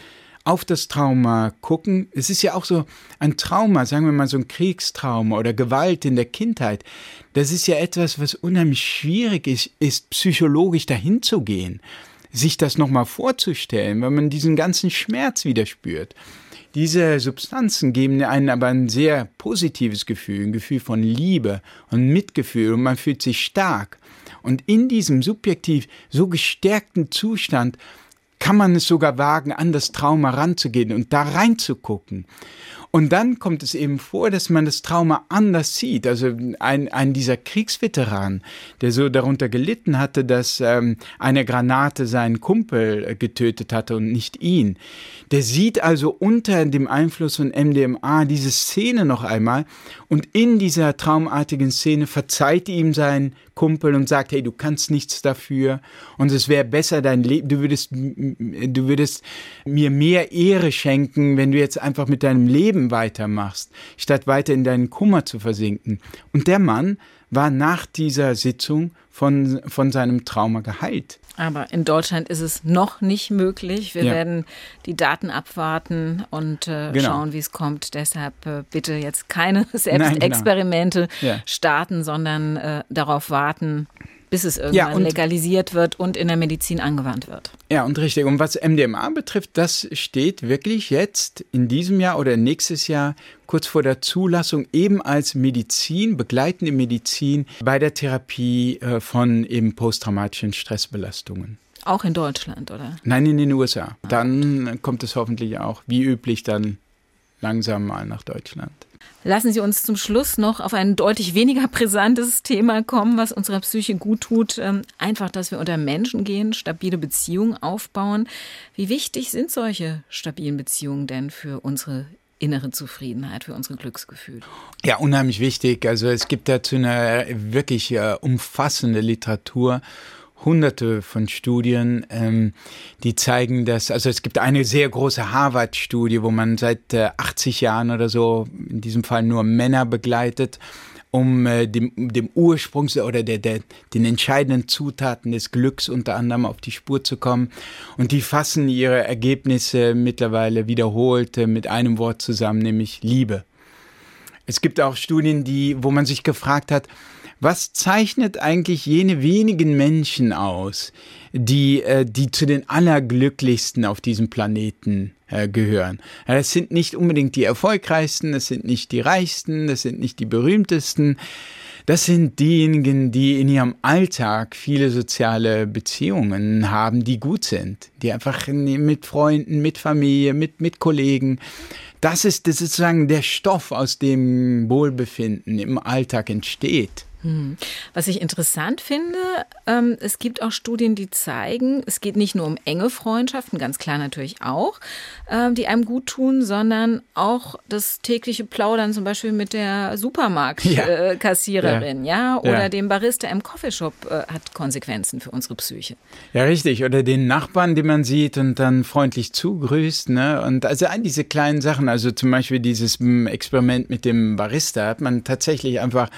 Speaker 3: auf das Trauma gucken. Es ist ja auch so ein Trauma, sagen wir mal so ein Kriegstrauma oder Gewalt in der Kindheit. Das ist ja etwas, was unheimlich schwierig ist, ist psychologisch dahin zu gehen, sich das nochmal vorzustellen, wenn man diesen ganzen Schmerz wieder spürt. Diese Substanzen geben einen aber ein sehr positives Gefühl, ein Gefühl von Liebe und Mitgefühl und man fühlt sich stark. Und in diesem subjektiv so gestärkten Zustand kann man es sogar wagen, an das Trauma ranzugehen und da reinzugucken. Und dann kommt es eben vor, dass man das Trauma anders sieht. Also ein, ein dieser Kriegsveteran, der so darunter gelitten hatte, dass ähm, eine Granate seinen Kumpel äh, getötet hatte und nicht ihn, der sieht also unter dem Einfluss von MDMA diese Szene noch einmal und in dieser traumartigen Szene verzeiht ihm sein Kumpel und sagt, hey, du kannst nichts dafür und es wäre besser dein Leben, du würdest, du würdest mir mehr Ehre schenken, wenn du jetzt einfach mit deinem Leben weitermachst, statt weiter in deinen Kummer zu versinken. Und der Mann war nach dieser Sitzung von, von seinem Trauma geheilt.
Speaker 2: Aber in Deutschland ist es noch nicht möglich. Wir ja. werden die Daten abwarten und äh, genau. schauen, wie es kommt. Deshalb äh, bitte jetzt keine *laughs* Selbstexperimente genau. ja. starten, sondern äh, darauf warten, bis es irgendwann ja, legalisiert wird und in der Medizin angewandt wird.
Speaker 3: Ja, und richtig. Und was MDMA betrifft, das steht wirklich jetzt in diesem Jahr oder nächstes Jahr kurz vor der Zulassung eben als Medizin, begleitende Medizin bei der Therapie äh, von eben posttraumatischen Stressbelastungen.
Speaker 2: Auch in Deutschland, oder?
Speaker 3: Nein, in den USA. Dann kommt es hoffentlich auch, wie üblich, dann langsam mal nach Deutschland.
Speaker 2: Lassen Sie uns zum Schluss noch auf ein deutlich weniger *laughs* brisantes Thema kommen, was unserer Psyche gut tut. Ähm, einfach, dass wir unter Menschen gehen, stabile Beziehungen aufbauen. Wie wichtig sind solche stabilen Beziehungen denn für unsere innere Zufriedenheit, für unsere Glücksgefühle?
Speaker 3: Ja, unheimlich wichtig. Also es gibt dazu eine wirklich äh, umfassende Literatur hunderte von Studien, ähm, die zeigen, dass, also es gibt eine sehr große Harvard-Studie, wo man seit äh, 80 Jahren oder so, in diesem Fall nur Männer begleitet, um äh, dem, dem Ursprung oder der, der, den entscheidenden Zutaten des Glücks unter anderem auf die Spur zu kommen. Und die fassen ihre Ergebnisse mittlerweile wiederholt äh, mit einem Wort zusammen, nämlich Liebe. Es gibt auch Studien, die, wo man sich gefragt hat, was zeichnet eigentlich jene wenigen Menschen aus, die, äh, die zu den allerglücklichsten auf diesem Planeten äh, gehören? Es sind nicht unbedingt die erfolgreichsten, es sind nicht die reichsten, es sind nicht die berühmtesten. Das sind diejenigen, die in ihrem Alltag viele soziale Beziehungen haben, die gut sind, die einfach mit Freunden, mit Familie, mit, mit Kollegen. Das ist, das ist sozusagen der Stoff, aus dem Wohlbefinden im Alltag entsteht.
Speaker 2: Hm. Was ich interessant finde, ähm, es gibt auch Studien, die zeigen, es geht nicht nur um enge Freundschaften, ganz klar natürlich auch, ähm, die einem gut tun, sondern auch das tägliche Plaudern zum Beispiel mit der Supermarktkassiererin, ja. ja. oder ja. dem Barista im Coffeeshop äh, hat Konsequenzen für unsere Psyche.
Speaker 3: Ja, richtig. Oder den Nachbarn, den man sieht und dann freundlich zugrüßt, ne? Und also all diese kleinen Sachen, also zum Beispiel dieses hm, Experiment mit dem Barista, hat man tatsächlich einfach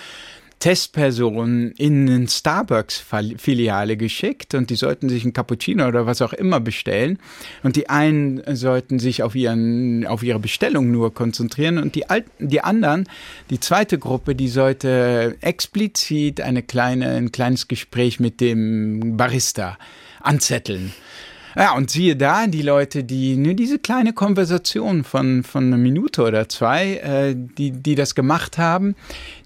Speaker 3: Testpersonen in eine Starbucks-Filiale geschickt und die sollten sich ein Cappuccino oder was auch immer bestellen. Und die einen sollten sich auf, ihren, auf ihre Bestellung nur konzentrieren und die, Alten, die anderen, die zweite Gruppe, die sollte explizit eine kleine, ein kleines Gespräch mit dem Barista anzetteln. Ja, und siehe da, die Leute, die nur diese kleine Konversation von, von einer Minute oder zwei, äh, die, die das gemacht haben,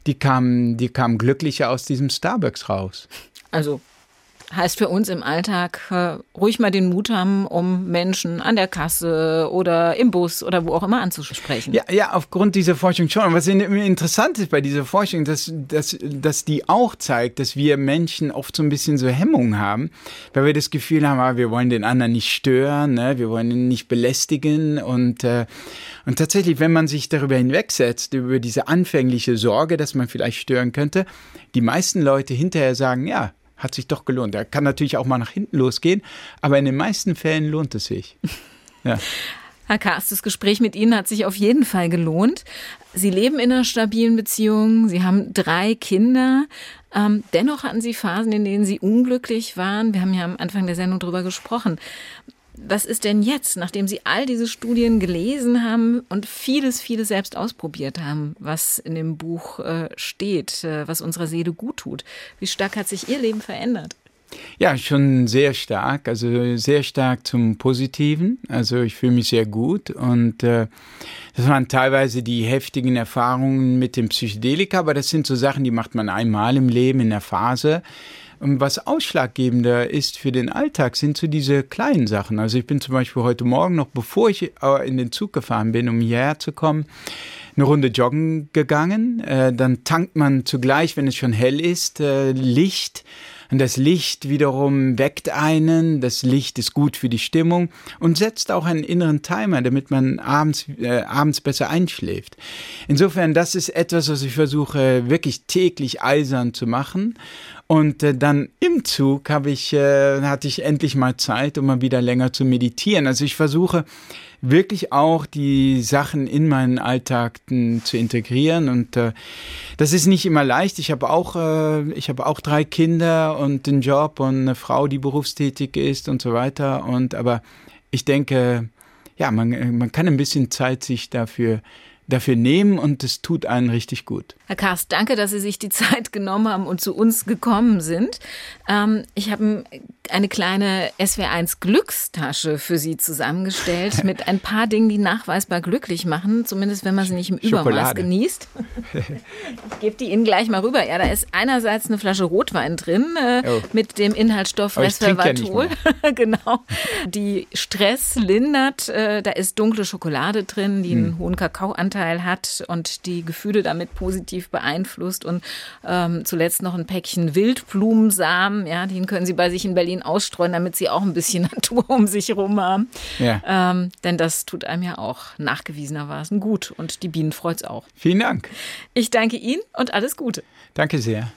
Speaker 3: die kamen, die kamen glücklicher aus diesem Starbucks raus.
Speaker 2: Also heißt für uns im Alltag äh, ruhig mal den Mut haben, um Menschen an der Kasse oder im Bus oder wo auch immer anzusprechen.
Speaker 3: Ja, ja, aufgrund dieser Forschung schon. Was interessant ist bei dieser Forschung, dass, dass, dass die auch zeigt, dass wir Menschen oft so ein bisschen so Hemmungen haben, weil wir das Gefühl haben, ah, wir wollen den anderen nicht stören, ne? wir wollen ihn nicht belästigen und, äh, und tatsächlich, wenn man sich darüber hinwegsetzt, über diese anfängliche Sorge, dass man vielleicht stören könnte, die meisten Leute hinterher sagen, ja, hat sich doch gelohnt. Er kann natürlich auch mal nach hinten losgehen, aber in den meisten Fällen lohnt es sich. *laughs*
Speaker 2: Ja. Herr Karst, das Gespräch mit Ihnen hat sich auf jeden Fall gelohnt. Sie leben in einer stabilen Beziehung, Sie haben drei Kinder. Ähm, dennoch hatten Sie Phasen, in denen Sie unglücklich waren. Wir haben ja am Anfang der Sendung darüber gesprochen. Was ist denn jetzt, nachdem Sie all diese Studien gelesen haben und vieles, vieles selbst ausprobiert haben, was in dem Buch äh, steht, äh, was unserer Seele gut tut? Wie stark hat sich Ihr Leben verändert?
Speaker 3: Ja, schon sehr stark, also sehr stark zum Positiven. Also ich fühle mich sehr gut und äh, das waren teilweise die heftigen Erfahrungen mit dem Psychedelika, aber das sind so Sachen, die macht man einmal im Leben in der Phase. Was ausschlaggebender ist für den Alltag, sind so diese kleinen Sachen. Also ich bin zum Beispiel heute Morgen noch, bevor ich äh, in den Zug gefahren bin, um hierher zu kommen, eine Runde joggen gegangen. Äh, dann tankt man zugleich, wenn es schon hell ist, äh, Licht und das Licht wiederum weckt einen, das Licht ist gut für die Stimmung und setzt auch einen inneren Timer, damit man abends, äh, abends besser einschläft. Insofern, das ist etwas, was ich versuche wirklich täglich eisern zu machen. Und äh, dann im Zug habe ich, äh, hatte ich endlich mal Zeit, um mal wieder länger zu meditieren. Also ich versuche wirklich auch die Sachen in meinen Alltag zu integrieren und äh, das ist nicht immer leicht. Ich habe auch äh, ich habe auch drei Kinder und einen Job und eine Frau, die berufstätig ist und so weiter und aber ich denke ja, man, man kann ein bisschen Zeit sich dafür dafür nehmen und es tut einen richtig gut.
Speaker 2: Herr Karst, danke, dass Sie sich die *laughs* Zeit genommen haben und zu uns gekommen sind. Ähm, ich habe eine kleine SW1 Glückstasche für Sie zusammengestellt *laughs* mit ein paar Dingen, die nachweisbar glücklich machen, zumindest wenn man sie nicht im Übermaß Schokolade. genießt. *laughs* Ich gebe die Ihnen gleich mal rüber. Ja, da ist einerseits eine Flasche Rotwein drin äh, oh. mit dem Inhaltsstoff Resveratrol. Ja genau. Die Stress lindert. Äh, da ist dunkle Schokolade drin, die hm. einen hohen Kakaoanteil hat und die Gefühle damit positiv beeinflusst. Und ähm, zuletzt noch ein Päckchen Wildblumensamen. Ja, den können Sie bei sich in Berlin ausstreuen, damit Sie auch ein bisschen *laughs* Natur um sich herum haben. Ja. Ähm, denn das tut einem ja auch nachgewiesenermaßen gut und die Bienen freut es auch.
Speaker 3: Vielen Dank.
Speaker 2: Ich danke Ihnen und alles Gute.
Speaker 3: Danke sehr.